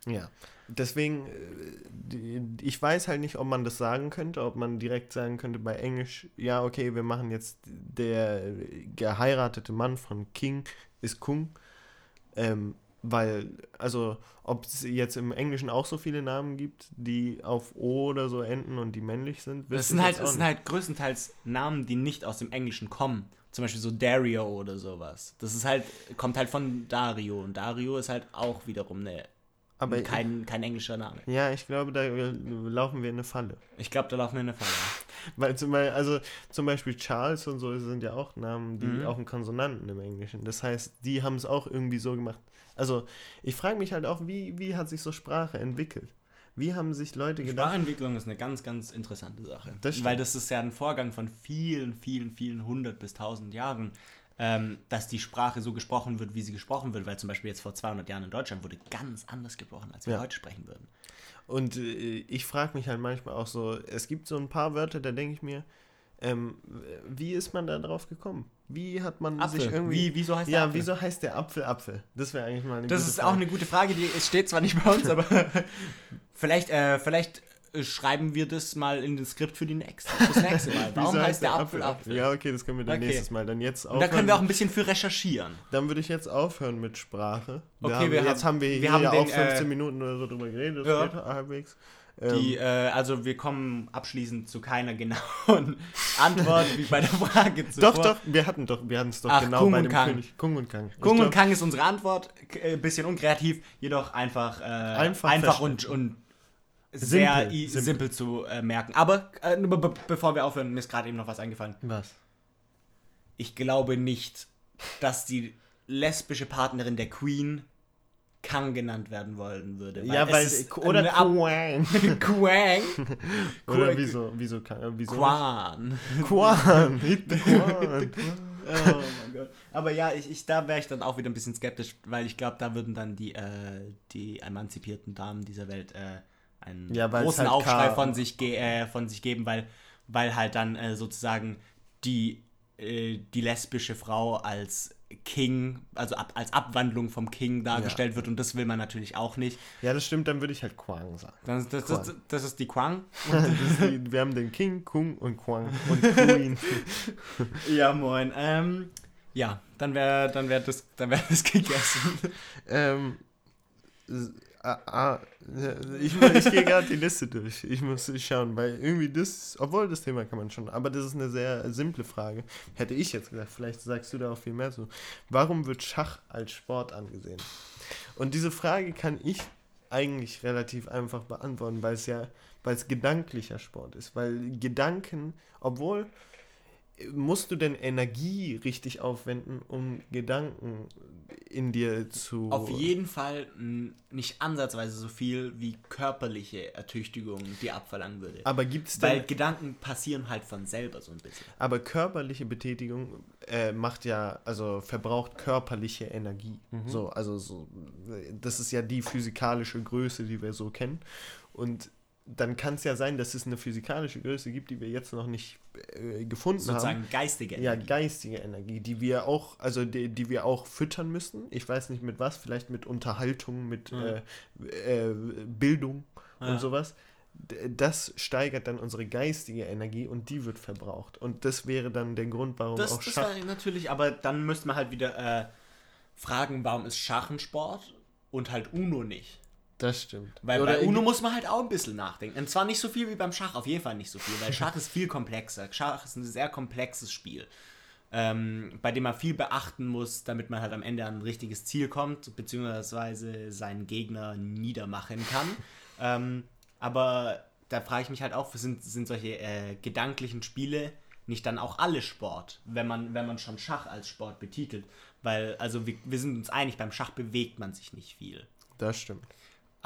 Ja. Deswegen, äh, ich weiß halt nicht, ob man das sagen könnte, ob man direkt sagen könnte bei Englisch, ja, okay, wir machen jetzt der geheiratete Mann von King ist Kung. Ähm, weil, also, ob es jetzt im Englischen auch so viele Namen gibt, die auf O oder so enden und die männlich sind, Das sind halt, das sind halt größtenteils Namen, die nicht aus dem Englischen kommen. Zum Beispiel so Dario oder sowas. Das ist halt, kommt halt von Dario. Und Dario ist halt auch wiederum eine, Aber kein, kein englischer Name. ja, ich glaube, da laufen wir in eine Falle. Ich glaube, da laufen wir in eine Falle. [LAUGHS] Weil zum Beispiel, also zum Beispiel Charles und so sind ja auch Namen, die Mhm. auch einen Konsonanten im Englischen. Das heißt, die haben es auch irgendwie so gemacht. Also ich frage mich halt auch, wie, wie hat sich so Sprache entwickelt? Wie haben sich Leute gedacht? Sprachentwicklung ist eine ganz, ganz interessante Sache. Das. Weil das ist ja ein Vorgang von vielen, vielen, vielen hundert bis tausend Jahren. Ähm, dass die Sprache so gesprochen wird, wie sie gesprochen wird, weil zum Beispiel jetzt vor 200 Jahren in Deutschland wurde ganz anders gesprochen, als wir Ja. heute sprechen würden. Und äh, ich frage mich halt manchmal auch so, es gibt so ein paar Wörter, da denke ich mir, ähm, wie ist man da drauf gekommen? Wie hat man Apfel. sich irgendwie... Wie, wieso heißt der ja, Apfel? wieso heißt der Apfel Apfel? Das wäre eigentlich mal eine Das ist Frage. auch eine gute Frage, die steht zwar nicht bei uns, [LAUGHS] aber [LAUGHS] vielleicht, äh, vielleicht schreiben wir das mal in das Skript für die nächste, das nächste Mal. [LAUGHS] Warum heißt der Apfel Apfel? Ja, okay, das können wir dann Okay. nächstes Mal. Dann jetzt Und da aufhören. können wir auch ein bisschen für recherchieren. Dann würde ich jetzt aufhören mit Sprache. Okay, haben, wir jetzt haben- wir, wir hier haben ja den, auch 15 äh, Minuten oder so drüber geredet. Ja. halbwegs. Die, Ähm, äh, also wir kommen abschließend zu keiner genauen [LAUGHS] Antwort wie bei der Frage zuvor. doch, doch, wir hatten doch, wir hatten es doch Ach, genau Kung bei dem Kang. König. Kung und Kang. Kung und Kang ist unsere Antwort. K- äh, bisschen unkreativ, jedoch einfach, äh, Einfach einfach, und, und sehr Simpel, simpel. simpel, zu äh, merken. Aber äh, be be bevor wir aufhören, mir ist gerade eben noch was eingefallen. Was? Ich glaube nicht, dass die lesbische Partnerin der Queen Kang genannt werden wollen würde. ja, weil, es ist [LAUGHS] [LAUGHS] oder Quang. Quang. Oder wieso, wieso, Kang- äh, wieso? Quan. Quan. Quan. Oh mein Gott. Aber ja, ich, ich, da wäre ich dann auch wieder ein bisschen skeptisch, weil ich glaube, da würden dann die, äh, die emanzipierten Damen dieser Welt äh, einen Ja, großen halt Aufschrei von sich, äh, von sich geben, weil, weil halt dann äh, sozusagen die, äh, die lesbische Frau als King, also ab, als Abwandlung vom King dargestellt wird und das will man natürlich auch nicht. Ja, das stimmt, dann würde ich halt Quang sagen. Das, das, das, das ist die Quang. [LAUGHS] Ist die, wir haben den King, Kung und Quang und Queen. [LAUGHS] Ja, moin. Ähm, ja, dann wäre dann wär das, dann wär das gegessen. [LAUGHS] ähm, ah, ah, ich, ich gehe gerade die Liste durch. Ich muss schauen, weil irgendwie das, obwohl das Thema kann man schon, aber das ist eine sehr simple Frage. Hätte ich jetzt gesagt, vielleicht sagst du da auch viel mehr zu. Warum wird Schach als Sport angesehen? Und diese Frage kann ich eigentlich relativ einfach beantworten, weil es ja, weil es gedanklicher Sport ist. Weil Gedanken, obwohl musst du denn Energie richtig aufwenden, um Gedanken in dir zu. Auf jeden Fall nicht ansatzweise so viel wie körperliche Ertüchtigung die abverlangen würde. Aber gibt es Weil. Gedanken passieren halt von selber so ein bisschen. Aber körperliche Betätigung äh, macht ja, also verbraucht körperliche Energie. So, also so, das ist ja die physikalische Größe, die wir so kennen. Und dann kann es ja sein, dass es eine physikalische Größe gibt, die wir jetzt noch nicht äh, gefunden haben. Sozusagen geistige Ja, Energie. geistige Energie, die wir auch, also die, die wir auch füttern müssen. Ich weiß nicht mit was, vielleicht mit Unterhaltung, mit äh, äh, Bildung Ja. und sowas. Das steigert dann unsere geistige Energie und die wird verbraucht. Und das wäre dann der Grund, warum Das, auch das Schach. war natürlich, aber dann müsste man halt wieder äh, fragen, warum ist Schach ein Sport und halt Uno nicht? Das stimmt. Weil Oder bei Uno muss man halt auch ein bisschen nachdenken. Und zwar nicht so viel wie beim Schach, auf jeden Fall nicht so viel, weil [LAUGHS] Schach ist viel komplexer. Schach ist ein sehr komplexes Spiel, ähm, bei dem man viel beachten muss, damit man halt am Ende an ein richtiges Ziel kommt, beziehungsweise seinen Gegner niedermachen kann. [LAUGHS] Ähm, aber da frage ich mich halt auch, sind, sind solche äh, gedanklichen Spiele nicht dann auch alle Sport, wenn man, wenn man schon Schach als Sport betitelt? Weil, also wir, wir sind uns einig, beim Schach bewegt man sich nicht viel. Das stimmt.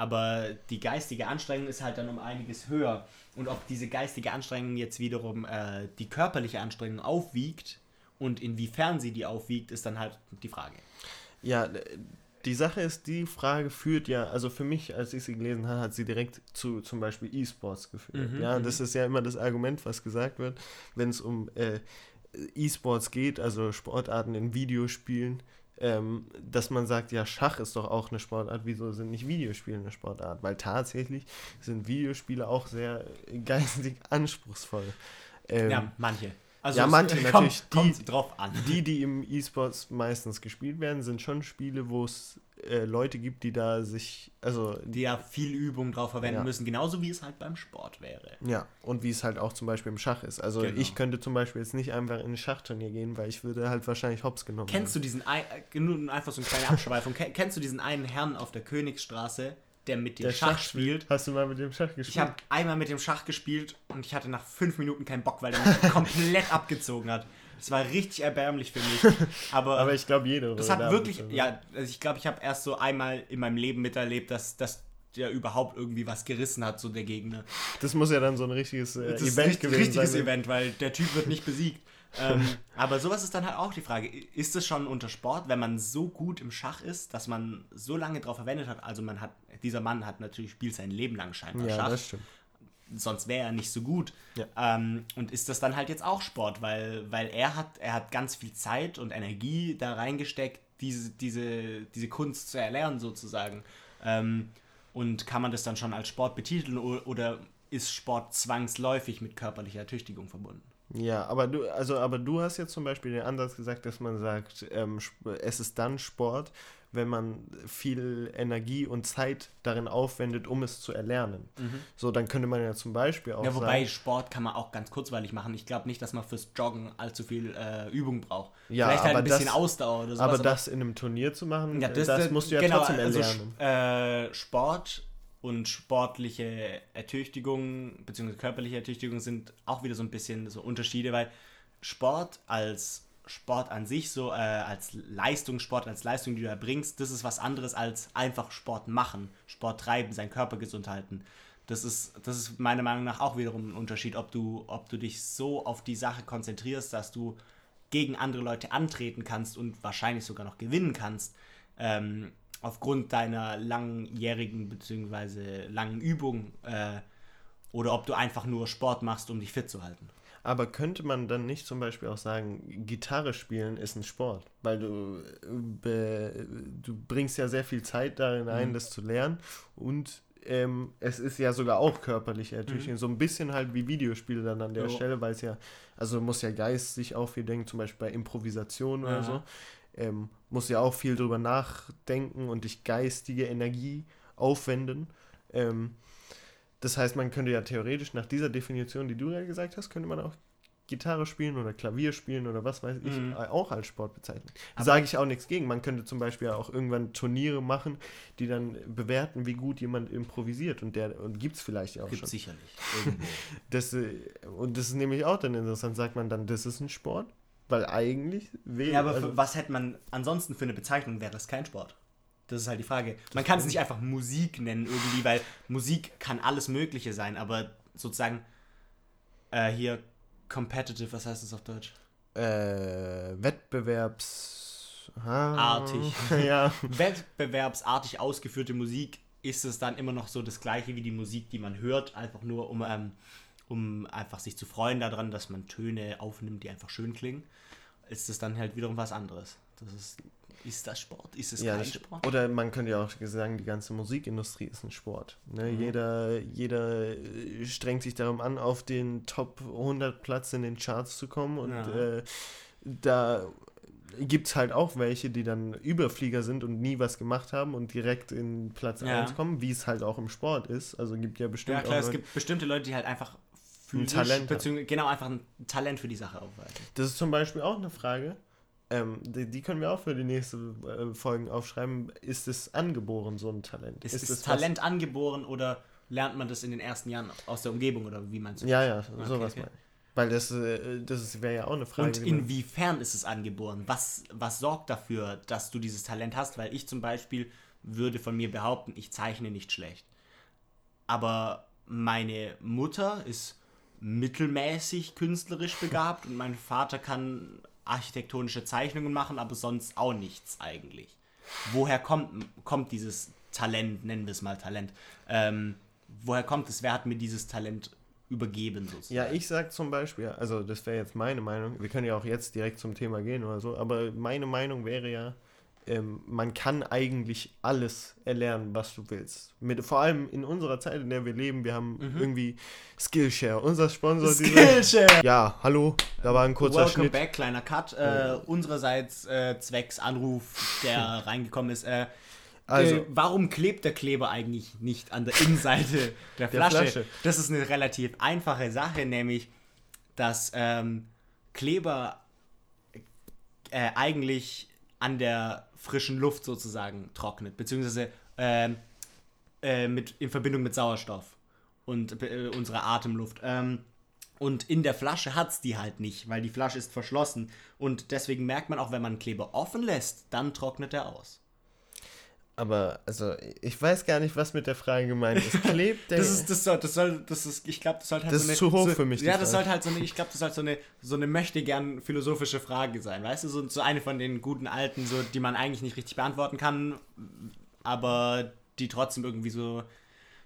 Aber die geistige Anstrengung ist halt dann um einiges höher. Und ob diese geistige Anstrengung jetzt wiederum äh, die körperliche Anstrengung aufwiegt und inwiefern sie die aufwiegt, ist dann halt die Frage. Ja, die Sache ist, die Frage führt ja, also für mich, als ich sie gelesen habe, hat sie direkt zu zum Beispiel E-Sports geführt. Mhm, ja, das ist ja immer das Argument, was gesagt wird, wenn es um äh, E-Sports geht, also Sportarten in Videospielen, ähm, dass man sagt, ja, Schach ist doch auch eine Sportart, wieso sind nicht Videospiele eine Sportart? Weil tatsächlich sind Videospiele auch sehr geistig [LAUGHS] anspruchsvoll. Ähm, ja, manche. Also ja, manche [LAUGHS] kommt, natürlich, die- drauf an. die, die im E-Sports meistens gespielt werden, sind schon Spiele, wo es äh, Leute gibt, die da sich, also Die ja viel Übung drauf verwenden Ja. müssen, genauso wie es halt beim Sport wäre. ja, und wie es halt auch zum Beispiel im Schach ist. Also Genau. ich könnte zum Beispiel jetzt nicht einfach in ein Schachturnier gehen, weil ich würde halt wahrscheinlich hops genommen Kennst du diesen, ein- äh, nur einfach so eine kleine Abschweifung, Ken- kennst du diesen einen Herrn auf der Königsstraße, der mit dem Der Schach, spielt? Hast du mal mit dem Schach gespielt? Ich habe einmal mit dem Schach gespielt und ich hatte nach fünf Minuten keinen Bock, weil der mich [LAUGHS] komplett abgezogen hat. Das war richtig erbärmlich für mich. Aber, aber ich glaube, jeder. das hat wirklich, abgezogen. ja, also ich glaube, ich habe erst so einmal in meinem Leben miterlebt, dass, dass der überhaupt irgendwie was gerissen hat, so der Gegner. Das muss ja dann so ein richtiges äh, Das ist Event richtig, gewesen richtiges sein. Event, weil der Typ wird nicht besiegt. Ähm, [LAUGHS] aber sowas ist dann halt auch die Frage, ist es schon unter Sport, wenn man so gut im Schach ist, dass man so lange darauf verwendet hat, also man hat, dieser Mann hat natürlich, spielt sein Leben lang scheinbar Ja, Schach, das stimmt. sonst wäre er nicht so gut. Ja. Ähm, und ist das dann halt jetzt auch Sport, weil, weil er hat, er hat ganz viel Zeit und Energie da reingesteckt, diese, diese, diese Kunst zu erlernen sozusagen. Ähm, und kann man das dann schon als Sport betiteln oder ist Sport zwangsläufig mit körperlicher Ertüchtigung verbunden? Ja, aber du, also, aber du hast jetzt zum Beispiel den Ansatz gesagt, dass man sagt, ähm, es ist dann Sport, wenn man viel Energie und Zeit darin aufwendet, um es zu erlernen. So, dann könnte man ja zum Beispiel auch Mhm. Ja, wobei sagen, Sport kann man auch ganz kurzweilig machen. Ich glaube nicht, dass man fürs Joggen allzu viel äh, Übung braucht. Ja, Vielleicht halt aber ein bisschen das- Ausdauer oder sowas. aber das in einem Turnier zu machen, Ja, das, das musst du ja genau, trotzdem also erlernen. Sch- äh, Sport und sportliche Ertüchtigung bzw. körperliche Ertüchtigung sind auch wieder so ein bisschen so Unterschiede, weil Sport als Sport an sich, so äh, als Leistungssport, als Leistung, die du erbringst, das ist was anderes als einfach Sport machen, Sport treiben, seinen Körper gesund halten. Das ist, das ist meiner Meinung nach auch wiederum ein Unterschied, ob du, ob du dich so auf die Sache konzentrierst, dass du gegen andere Leute antreten kannst und wahrscheinlich sogar noch gewinnen kannst, ähm, aufgrund deiner langjährigen bzw. langen Übung, äh, oder ob du einfach nur Sport machst, um dich fit zu halten. Aber könnte man dann nicht zum Beispiel auch sagen, Gitarre spielen ist ein Sport? Weil du, du bringst ja sehr viel Zeit darin ein, Mhm. das zu lernen. Und ähm, es ist ja sogar auch körperlich natürlich. Mhm. So ein bisschen halt wie Videospiele dann an der Jo. Stelle, weil es ja, also muss ja Geist sich auch viel denken, zum Beispiel bei Improvisation oder Aha. so. Ähm, muss ja auch viel drüber nachdenken und dich geistige Energie aufwenden. Ähm, das heißt, man könnte ja theoretisch nach dieser Definition, die du ja gesagt hast, könnte man auch Gitarre spielen oder Klavier spielen oder was weiß ich, Mhm. äh, auch als Sport bezeichnen. Sage ich auch nichts gegen. Man könnte zum Beispiel auch irgendwann Turniere machen, die dann bewerten, wie gut jemand improvisiert. Und der und gibt es vielleicht ja auch Gibt schon. sicherlich. Irgendwo. [LAUGHS] Das, äh, und das ist nämlich auch dann interessant, sagt man dann, das ist ein Sport? Weil eigentlich wäre. ja, aber also, für, was hätte man ansonsten für eine Bezeichnung? Wäre es kein Sport? Das ist halt die Frage. Man kann es nicht einfach Musik nennen irgendwie, weil Musik kann alles Mögliche sein, aber sozusagen äh, hier competitive, was heißt das auf Deutsch? äh, Wettbewerbs. Ah, Artig. [LAUGHS] ja. wettbewerbsartig ausgeführte Musik ist es dann immer noch so das gleiche wie die Musik, die man hört, einfach nur um, ähm, um einfach sich zu freuen daran, dass man Töne aufnimmt, die einfach schön klingen, ist es dann halt wiederum was anderes. Das ist, ist das Sport? Ist es Ja, kein das- Sport? oder man könnte ja auch sagen, die ganze Musikindustrie ist ein Sport. Ne? Mhm. Jeder, jeder äh, strengt sich darum an, auf den Top 100 Platz in den Charts zu kommen und Ja. äh, da gibt es halt auch welche, die dann Überflieger sind und nie was gemacht haben und direkt in Platz Ja. 1 kommen, wie es halt auch im Sport ist. Also gibt ja bestimmt Ja klar, es Leute- gibt bestimmte Leute, die halt einfach physisch, Talent genau einfach ein Talent für die Sache aufweisen. Das ist zum Beispiel auch eine Frage. Ähm, die, die können wir auch für die nächsten äh, Folgen aufschreiben. Ist es angeboren, so ein Talent? Ist, ist, es was- Talent angeboren oder lernt man das in den ersten Jahren aus der Umgebung oder wie meinst du? Ja, ja, Okay, sowas okay. ich. Weil das, äh, das wäre ja auch eine Frage. Und man- inwiefern ist es angeboren? Was, was sorgt dafür, dass du dieses Talent hast? Weil ich zum Beispiel würde von mir behaupten, ich zeichne nicht schlecht. Aber meine Mutter ist mittelmäßig künstlerisch begabt und mein Vater kann architektonische Zeichnungen machen, aber sonst auch nichts eigentlich. Woher kommt, kommt dieses Talent, nennen wir es mal Talent? Ähm, woher kommt es? Wer hat mir dieses Talent übergeben sozusagen? ja, ich sag zum Beispiel, also das wäre jetzt meine Meinung, wir können ja auch jetzt direkt zum Thema gehen oder so, aber meine Meinung wäre ja, ähm, man kann eigentlich alles erlernen, was du willst. Mit, vor allem in unserer Zeit, in der wir leben, wir haben irgendwie Skillshare, unser Sponsor. Skillshare! Ja, hallo, da war ein kurzer Welcome Schnitt. back, kleiner Cut. Äh, unsererseits äh, zwecks Anruf, der [LAUGHS] reingekommen ist. Äh, Also- äh, warum klebt der Kleber eigentlich nicht an der Innenseite [LAUGHS] der Flasche? Flasche. Das ist eine relativ einfache Sache, nämlich, dass ähm, Kleber äh, eigentlich an der frischen Luft sozusagen trocknet, beziehungsweise ähm, äh, mit, in Verbindung mit Sauerstoff und äh, unserer Atemluft. Ähm, und in der Flasche hat es die halt nicht, weil die Flasche ist verschlossen. Und deswegen merkt man auch, wenn man Kleber offen lässt, dann trocknet er aus. Aber, also, ich weiß gar nicht, was mit der Frage gemeint ist. Klebt [LAUGHS] der. Das ist, das soll, das soll, das ist, ich glaube, das sollte halt Das so eine. ist zu hoch so, für mich, Ja, das sollte halt so eine, ich glaube, das sollte so eine, so eine möchte gern philosophische Frage sein, weißt du? So, so eine von den guten alten, so, die man eigentlich nicht richtig beantworten kann, aber die trotzdem irgendwie so,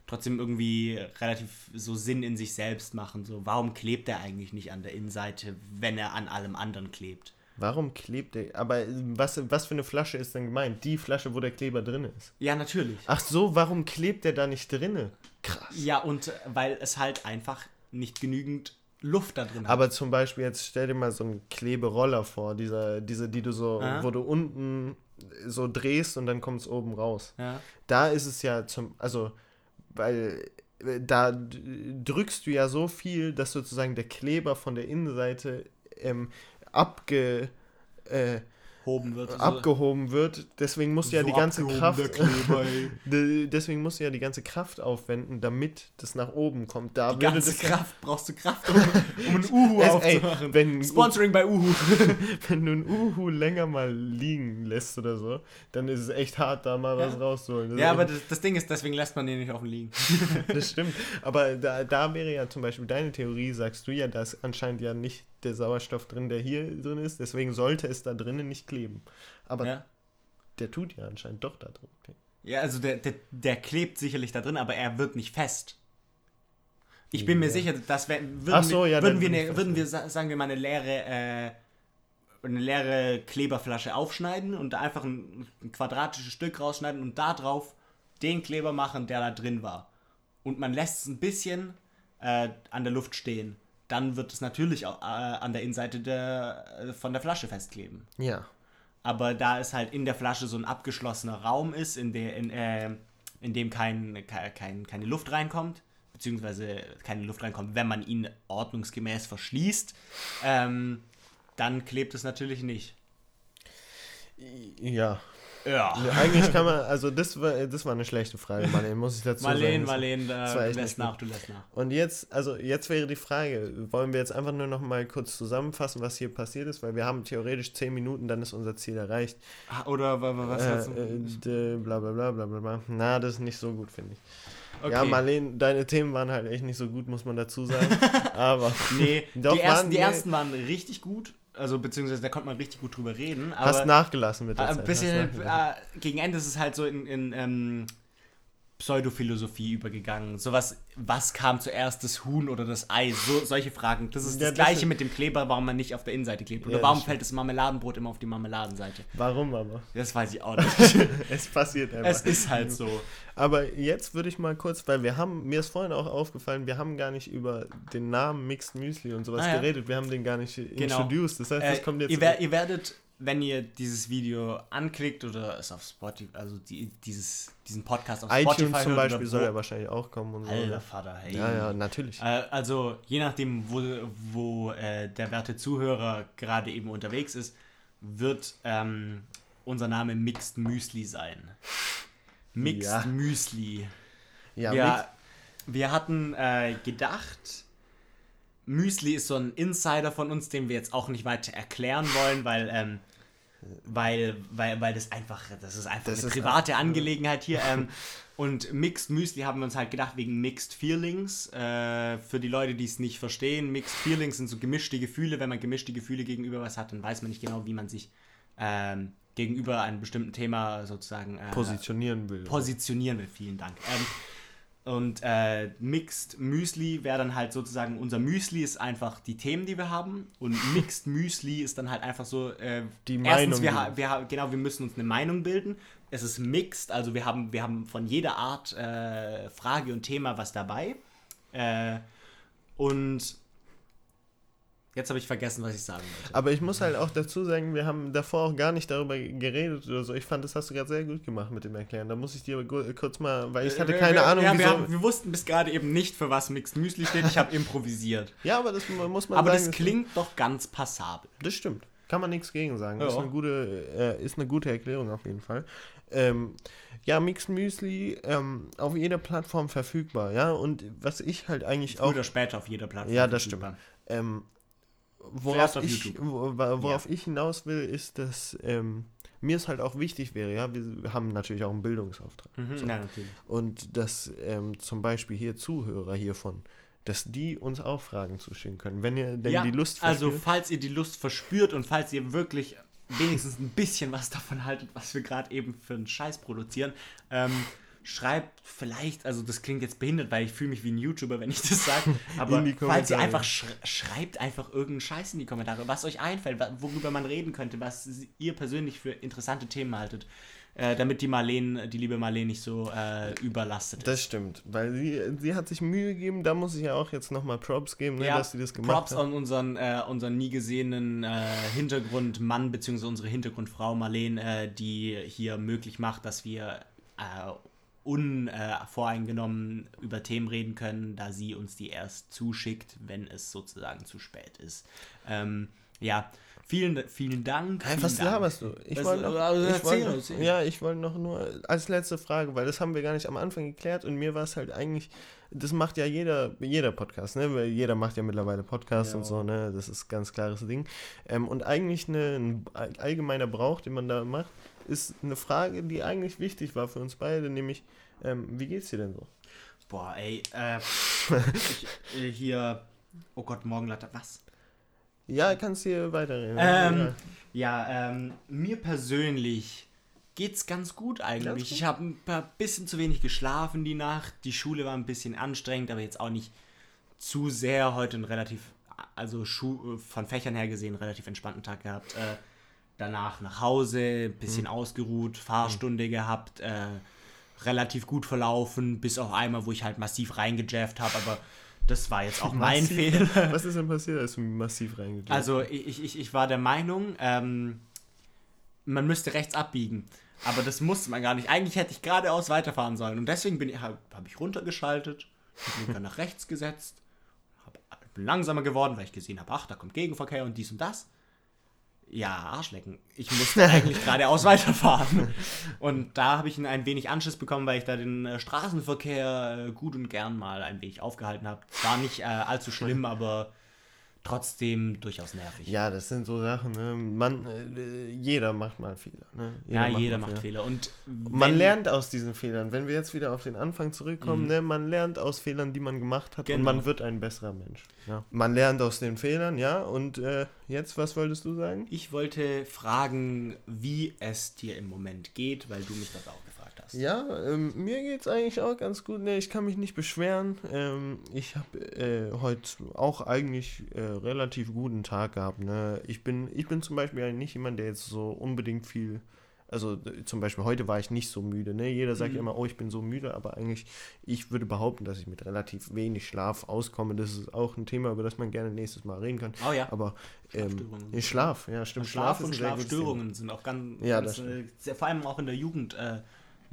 trotzdem irgendwie relativ so Sinn in sich selbst machen. So, warum klebt er eigentlich nicht an der Innenseite, wenn er an allem anderen klebt? Warum klebt der? Aber was, was für eine Flasche ist denn gemeint? Die Flasche, wo der Kleber drin ist. Ja, natürlich. Ach so, warum klebt der da nicht drinne? Krass. Ja, und äh, weil es halt einfach nicht genügend Luft da drin hat. Aber zum Beispiel, jetzt stell dir mal so einen Kleberoller vor, dieser, diese, die du so, Ah. wo du unten so drehst und dann kommt es oben raus. ja. Da ist es ja zum, also, weil äh, da drückst du ja so viel, dass sozusagen der Kleber von der Innenseite ähm, abge, äh, wird. abgehoben wird. Deswegen musst du ja So die ganze Kraft, Kleber, ey. [LAUGHS] Deswegen musst du ja die ganze Kraft aufwenden, damit das nach oben kommt. Da Die ganze ja- Kraft brauchst du Kraft, um, um ein Uhu Es- ey, aufzumachen. wenn- Sponsoring bei Uhu. [LAUGHS] wenn du ein Uhu länger mal liegen lässt oder so, dann ist es echt hart, da mal was rauszuholen. Das Ja, aber das, das Ding ist, deswegen lässt man den nicht offen liegen. [LAUGHS] das stimmt. Aber da, da wäre ja zum Beispiel deine Theorie, sagst du ja, da ist anscheinend ja nicht der Sauerstoff drin, der hier drin ist, deswegen sollte es da drinnen nicht kleben. Aber Ja, der tut ja anscheinend doch da drin. kleben. ja also der, der, der klebt sicherlich da drin, aber er wird nicht fest. Ich bin mir Ja. sicher, dass wir, würden, so, wir, ja, würden, wir, eine, würden wir, sa- sagen wir mal, eine leere, äh, eine leere Kleberflasche aufschneiden und da einfach ein, ein quadratisches Stück rausschneiden und da drauf den Kleber machen, der da drin war. Und man lässt es ein bisschen äh, an der Luft stehen. Dann wird es natürlich auch, äh, an der Innenseite der, äh, von der Flasche festkleben. Ja. Aber da es halt in der Flasche so ein abgeschlossener Raum ist, in, der, in, äh, in dem kein, ke- kein, keine Luft reinkommt, beziehungsweise keine Luft reinkommt, wenn man ihn ordnungsgemäß verschließt, ähm, dann klebt es natürlich nicht. Ja. Ja. Eigentlich kann man, also das war, das war eine schlechte Frage, Marlene, muss ich dazu Marlene, sagen. Marlene, war äh, lässt nach, du lässt nach. Und jetzt, also jetzt wäre die Frage, wollen wir jetzt einfach nur noch mal kurz zusammenfassen, was hier passiert ist, weil wir haben theoretisch 10 Minuten, dann ist unser Ziel erreicht. Ah, Oder wa- wa- was äh, hast du? äh, bla bla bla bla bla. Na, das ist nicht so gut, finde ich. Okay. Ja, Marlene, deine Themen waren halt echt nicht so gut, muss man dazu sagen. [LAUGHS] Aber Nee, [LAUGHS] Doch, die, ersten, waren- die nee. ersten waren richtig gut, also beziehungsweise da konnte man richtig gut drüber reden. Aber hast nachgelassen mit der Ein Zeit. bisschen, äh, gegen Ende ist es halt so in, in ähm, Pseudophilosophie übergegangen. Sowas, was kam zuerst, das Huhn oder das Ei? So, solche Fragen. Das ist Ja, das das Gleiche mit dem Kleber, warum man nicht auf der Innenseite klebt. Oder Ja, warum fällt das Marmeladenbrot immer auf die Marmeladenseite? Warum aber? Das weiß ich auch [LAUGHS] nicht. Es passiert einfach. es ist halt so. Aber jetzt würde ich mal kurz, weil wir haben, mir ist vorhin auch aufgefallen, wir haben gar nicht über den Namen Mixed Müsli und sowas Ah, ja. geredet. Wir haben den gar nicht Genau. introduced. Das heißt, das Äh, kommt jetzt. ihr, wer, ihr werdet, wenn ihr dieses Video anklickt oder es auf Spotify, also die, dieses, diesen Podcast auf Spotify iTunes zum hört Beispiel oder soll ja wahrscheinlich auch kommen und so. Alter ja. Vater, hey. Ja, ja, natürlich. Äh, also je nachdem, wo, wo äh, der werte Zuhörer gerade eben unterwegs ist, wird ähm, unser Name Mixed Müsli sein. Mixed Ja. Müsli. Ja, wir, Mix- wir hatten äh, gedacht, Müsli ist so ein Insider von uns, den wir jetzt auch nicht weiter erklären wollen, weil, ähm, weil, weil, weil das einfach, das ist einfach Das eine ist private Angelegenheit hier. Ähm, [LAUGHS] und Mixed Müsli haben wir uns halt gedacht wegen Mixed Feelings. Äh, für die Leute, die es nicht verstehen, Mixed Feelings sind so gemischte Gefühle. Wenn man gemischte Gefühle gegenüber was hat, dann weiß man nicht genau, wie man sich ähm, gegenüber einem bestimmten Thema sozusagen äh, positionieren will. positionieren will. Vielen Dank. Und äh, Mixed Müsli wäre dann halt sozusagen, unser Müsli ist einfach die Themen, die wir haben. Und [LAUGHS] Mixed Müsli ist dann halt einfach so, äh, Die erstens, Meinung, wir, wir, genau, wir müssen uns eine Meinung bilden. Es ist mixed, also wir haben, wir haben von jeder Art äh, Frage und Thema was dabei. Äh, und jetzt habe ich vergessen, was ich sagen wollte. Aber ich muss halt auch dazu sagen, wir haben davor auch gar nicht darüber geredet oder so. Ich fand, das hast du gerade sehr gut gemacht mit dem Erklären. Da muss ich dir aber kurz mal, weil ich hatte Wir- keine wir, Ahnung, ja, wieso. wir, haben, wir wussten bis gerade eben nicht, für was Mixed Müsli steht. Ich habe [LAUGHS] improvisiert. ja, aber das muss man Aber sagen. das klingt doch ganz passabel. Das stimmt. Kann man nichts gegen sagen. Ist, Ja. eine gute, äh, ist eine gute Erklärung auf jeden Fall. Ähm, ja, Mixed Müsli ähm, auf jeder Plattform verfügbar, ja. Und was ich halt eigentlich Früher auch. oder später auf jeder Plattform. Ja, das verfügbar. Ähm, worauf auf ich, worauf ich hinaus will, ist, dass ähm, mir ist halt auch wichtig wäre, ja, wir haben natürlich auch einen Bildungsauftrag. Mhm, So. ja, natürlich. Und dass ähm, zum Beispiel hier Zuhörer hiervon, dass die uns auch Fragen zuschicken können. Wenn ihr denn ja, die Lust also verspürt. falls ihr die Lust verspürt und falls ihr wirklich wenigstens ein bisschen was davon haltet, was wir gerade eben für einen Scheiß produzieren, ähm, schreibt vielleicht, also das klingt jetzt behindert, weil ich fühle mich wie ein YouTuber, wenn ich das sage, [LAUGHS] aber falls ihr einfach sch schreibt einfach irgendeinen Scheiß in die Kommentare, was euch einfällt, worüber man reden könnte, was ihr persönlich für interessante Themen haltet, äh, damit die Marlene, die liebe Marlene nicht so äh, überlastet ist. Das stimmt, weil sie, sie hat sich Mühe gegeben, da muss ich ja auch jetzt nochmal Props geben, ne, dass sie das gemacht Props hat. an unseren, äh, unseren nie gesehenen äh, Hintergrundmann bzw. unsere Hintergrundfrau Marlene, äh, die hier möglich macht, dass wir äh, unvoreingenommen über Themen reden können, da sie uns die erst zuschickt, wenn es sozusagen zu spät ist. Ähm, ja, vielen, vielen Dank. Hey, was vielen Dank. laberst du? Ich wollte noch, also ich noch, erzähl. ja, ich wollte noch nur als letzte Frage, weil das haben wir gar nicht am Anfang geklärt und mir war es halt eigentlich, das macht ja jeder, jeder Podcast, ne? Weil jeder macht ja mittlerweile Podcasts Ja. und so, ne? Das ist ein ganz klares Ding. Ähm, und eigentlich eine, ein all- allgemeiner Brauch, den man da macht, ist eine Frage, die eigentlich wichtig war für uns beide, nämlich, ähm, wie geht's dir denn so? Boah, ey, äh, [LAUGHS] ich, äh, hier, oh Gott, Morgenlatte, was? Ja, kannst hier weiterreden. Ähm, ja, ähm, mir persönlich geht's ganz gut eigentlich. Ganz gut? Ich habe ein paar- bisschen zu wenig geschlafen die Nacht. Die Schule war ein bisschen anstrengend, aber jetzt auch nicht zu sehr. Heute einen relativ, also Schu von Fächern her gesehen, relativ entspannten Tag gehabt. Äh, danach nach Hause, ein bisschen ausgeruht, Fahrstunde gehabt, äh, relativ gut verlaufen, bis auf einmal, wo ich halt massiv reingejafft habe, aber das war jetzt auch [LAUGHS] mein Fehler. [LAUGHS] Was ist denn passiert, als du massiv reingegangen Also ich, ich, ich war der Meinung, ähm, man müsste rechts abbiegen. Aber das musste man gar nicht. Eigentlich hätte ich geradeaus weiterfahren sollen. Und deswegen bin ich, habe hab ich runtergeschaltet, den Blinker nach rechts gesetzt, hab, bin langsamer geworden, weil ich gesehen habe, ach, da kommt Gegenverkehr und dies und das. Ja, Arschlecken. Ich [LAUGHS] musste eigentlich geradeaus weiterfahren. Und da habe ich ein wenig Anschiss bekommen, weil ich da den äh, Straßenverkehr äh, gut und gern mal ein wenig aufgehalten habe. War nicht äh, allzu schlimm, aber trotzdem durchaus nervig. Ja, das sind so Sachen, ne? Man, äh, jeder macht mal Fehler, ne? Ja, jeder mal macht Fehler. Und Man lernt aus diesen Fehlern. Wenn wir jetzt wieder auf den Anfang zurückkommen, Mhm. ne, man lernt aus Fehlern, die man gemacht hat und Genau. man wird ein besserer Mensch. Ja. Man lernt aus den Fehlern, ja. Und äh, jetzt, was wolltest du sagen? Ich wollte fragen, wie es dir im Moment geht, weil du mich das auch gefragt hast. Ja, ähm, mir geht's eigentlich auch ganz gut. Ne, ich kann mich nicht beschweren. Ähm, ich habe äh, heute auch eigentlich äh, relativ guten Tag gehabt. Ne? Ich bin, ich bin zum Beispiel nicht jemand, der jetzt so unbedingt viel. Also zum Beispiel heute war ich nicht so müde. Ne? Jeder sagt Mhm. immer, oh, ich bin so müde, aber eigentlich, ich würde behaupten, dass ich mit relativ wenig Schlaf auskomme. Das ist auch ein Thema, über das man gerne nächstes Mal reden kann. Oh ja. Aber ähm, Schlaf, ja, stimmt. Schlaf, ist und. Schlafstörungen sind auch ganz, Ja, ganz das äh, vor allem auch in der Jugend äh,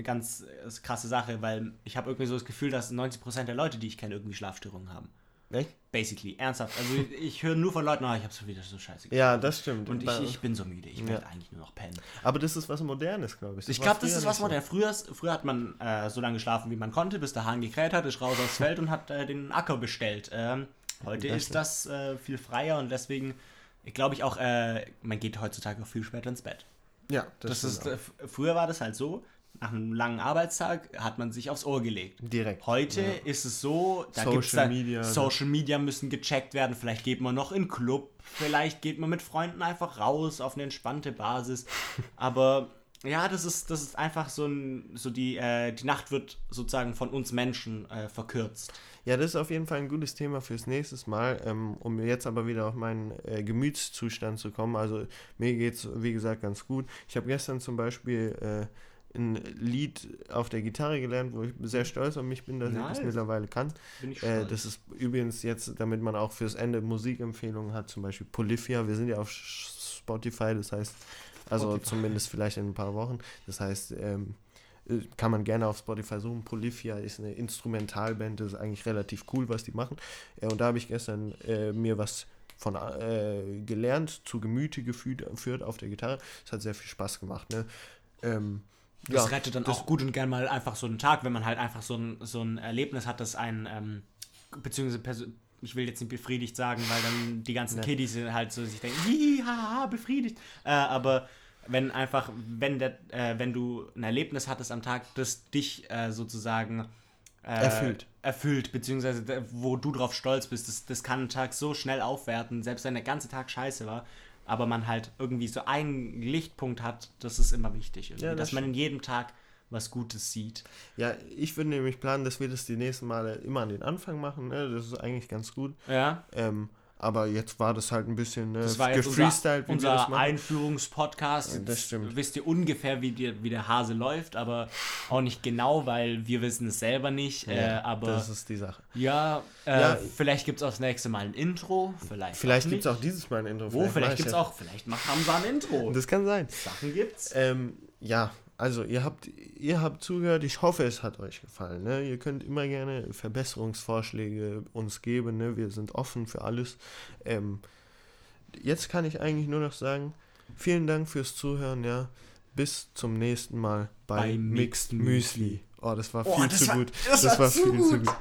eine ganz äh, krasse Sache, weil ich habe irgendwie so das Gefühl, dass 90% der Leute, die ich kenne, irgendwie Schlafstörungen haben. Echt? Basically, ernsthaft. Also ich, ich höre nur von Leuten, oh, ich habe so wieder so scheiße Ja, geschlafen. das stimmt. Und ich, ich bin so müde, ich Ja. möchte eigentlich nur noch pennen. aber das ist was Modernes, glaube ich. Ich war glaube, das ist was nicht so. modern. Früher, früher hat man äh, so lange geschlafen, wie man konnte, bis der Hahn gekräht hat, ist raus aufs Feld und hat äh, den Acker bestellt. Ähm, heute Das ist das äh, viel freier und deswegen glaube ich auch, äh, man geht heutzutage auch viel später ins Bett. Ja, Das, stimmt ist, auch. äh, früher war das halt so, nach einem langen Arbeitstag hat man sich aufs Ohr gelegt. direkt. Heute Ja. ist es so, da Social gibt's da, Media, Social Media müssen gecheckt werden. Vielleicht geht man noch in den Club, vielleicht geht man mit Freunden einfach raus auf eine entspannte Basis. [LAUGHS] Aber ja, das ist, das ist einfach so ein, so die, äh, die Nacht wird sozusagen von uns Menschen äh, verkürzt. Ja, das ist auf jeden Fall ein gutes Thema fürs nächste Mal. Ähm, um jetzt aber wieder auf meinen äh, Gemütszustand zu kommen. Also mir geht es, wie gesagt, ganz gut. Ich habe gestern zum Beispiel äh, ein Lied auf der Gitarre gelernt, wo ich sehr stolz auf mich bin, dass ich das Nice. mittlerweile kann. Äh, das ist übrigens jetzt, damit man auch fürs Ende Musikempfehlungen hat, zum Beispiel Polyphia. Wir sind ja auf Spotify, das heißt, also Spotify. zumindest vielleicht in ein paar Wochen. Das heißt, ähm, äh, kann man gerne auf Spotify suchen. Polyphia ist eine Instrumentalband, das ist eigentlich relativ cool, was die machen. Äh, und da habe ich gestern äh, mir was von äh, gelernt, zu Gemüte geführt, geführt auf der Gitarre. Es hat sehr viel Spaß gemacht. Ne? Ähm, Das ja, rettet dann das- auch gut und gern mal einfach so einen Tag, wenn man halt einfach so ein, so ein Erlebnis hat, das einen, ähm, beziehungsweise ich will jetzt nicht befriedigt sagen, weil dann die ganzen Nee. Kiddies halt so sich denken, hihi, haha, befriedigt. Äh, aber wenn einfach, wenn, der, äh, wenn du ein Erlebnis hattest am Tag, das dich äh, sozusagen äh, Erfüllt. erfüllt, beziehungsweise wo du drauf stolz bist, das, das kann einen Tag so schnell aufwerten, selbst wenn der ganze Tag scheiße war, aber man halt irgendwie so einen Lichtpunkt hat, das ist immer wichtig, Ja, das dass man in jedem Tag was Gutes sieht. Ja, ich würde nämlich planen, dass wir das die nächsten Male immer an den Anfang machen. Ne? Das ist eigentlich ganz gut. Ja, Ähm, aber jetzt war das halt ein bisschen ne, das war gefreestylt, unser, unser. Einführungspodcast. Ja, das Jetzt stimmt. Wisst ihr ungefähr, wie, die, wie der Hase läuft, aber auch nicht genau, weil wir wissen es selber nicht. äh, Ja, aber das ist die Sache. ja, äh, Ja, vielleicht gibt es auch das nächste Mal ein Intro. Vielleicht, Vielleicht gibt es auch dieses Mal ein Intro. Wo, vielleicht weiß gibt es auch, vielleicht machen haben sie ein Intro. Das kann sein. Sachen gibt's. Ähm, ja, also ihr habt, ihr habt zugehört. Ich hoffe, es hat euch gefallen. Ne? Ihr könnt immer gerne Verbesserungsvorschläge uns geben. Ne? Wir sind offen für alles. Ähm, jetzt kann ich eigentlich nur noch sagen, vielen Dank fürs Zuhören. Ja, bis zum nächsten Mal bei, Bei Mixed Mixed Müsli. Oh, das war Oh, viel das zu war- gut. das war zu viel zu gut. gut.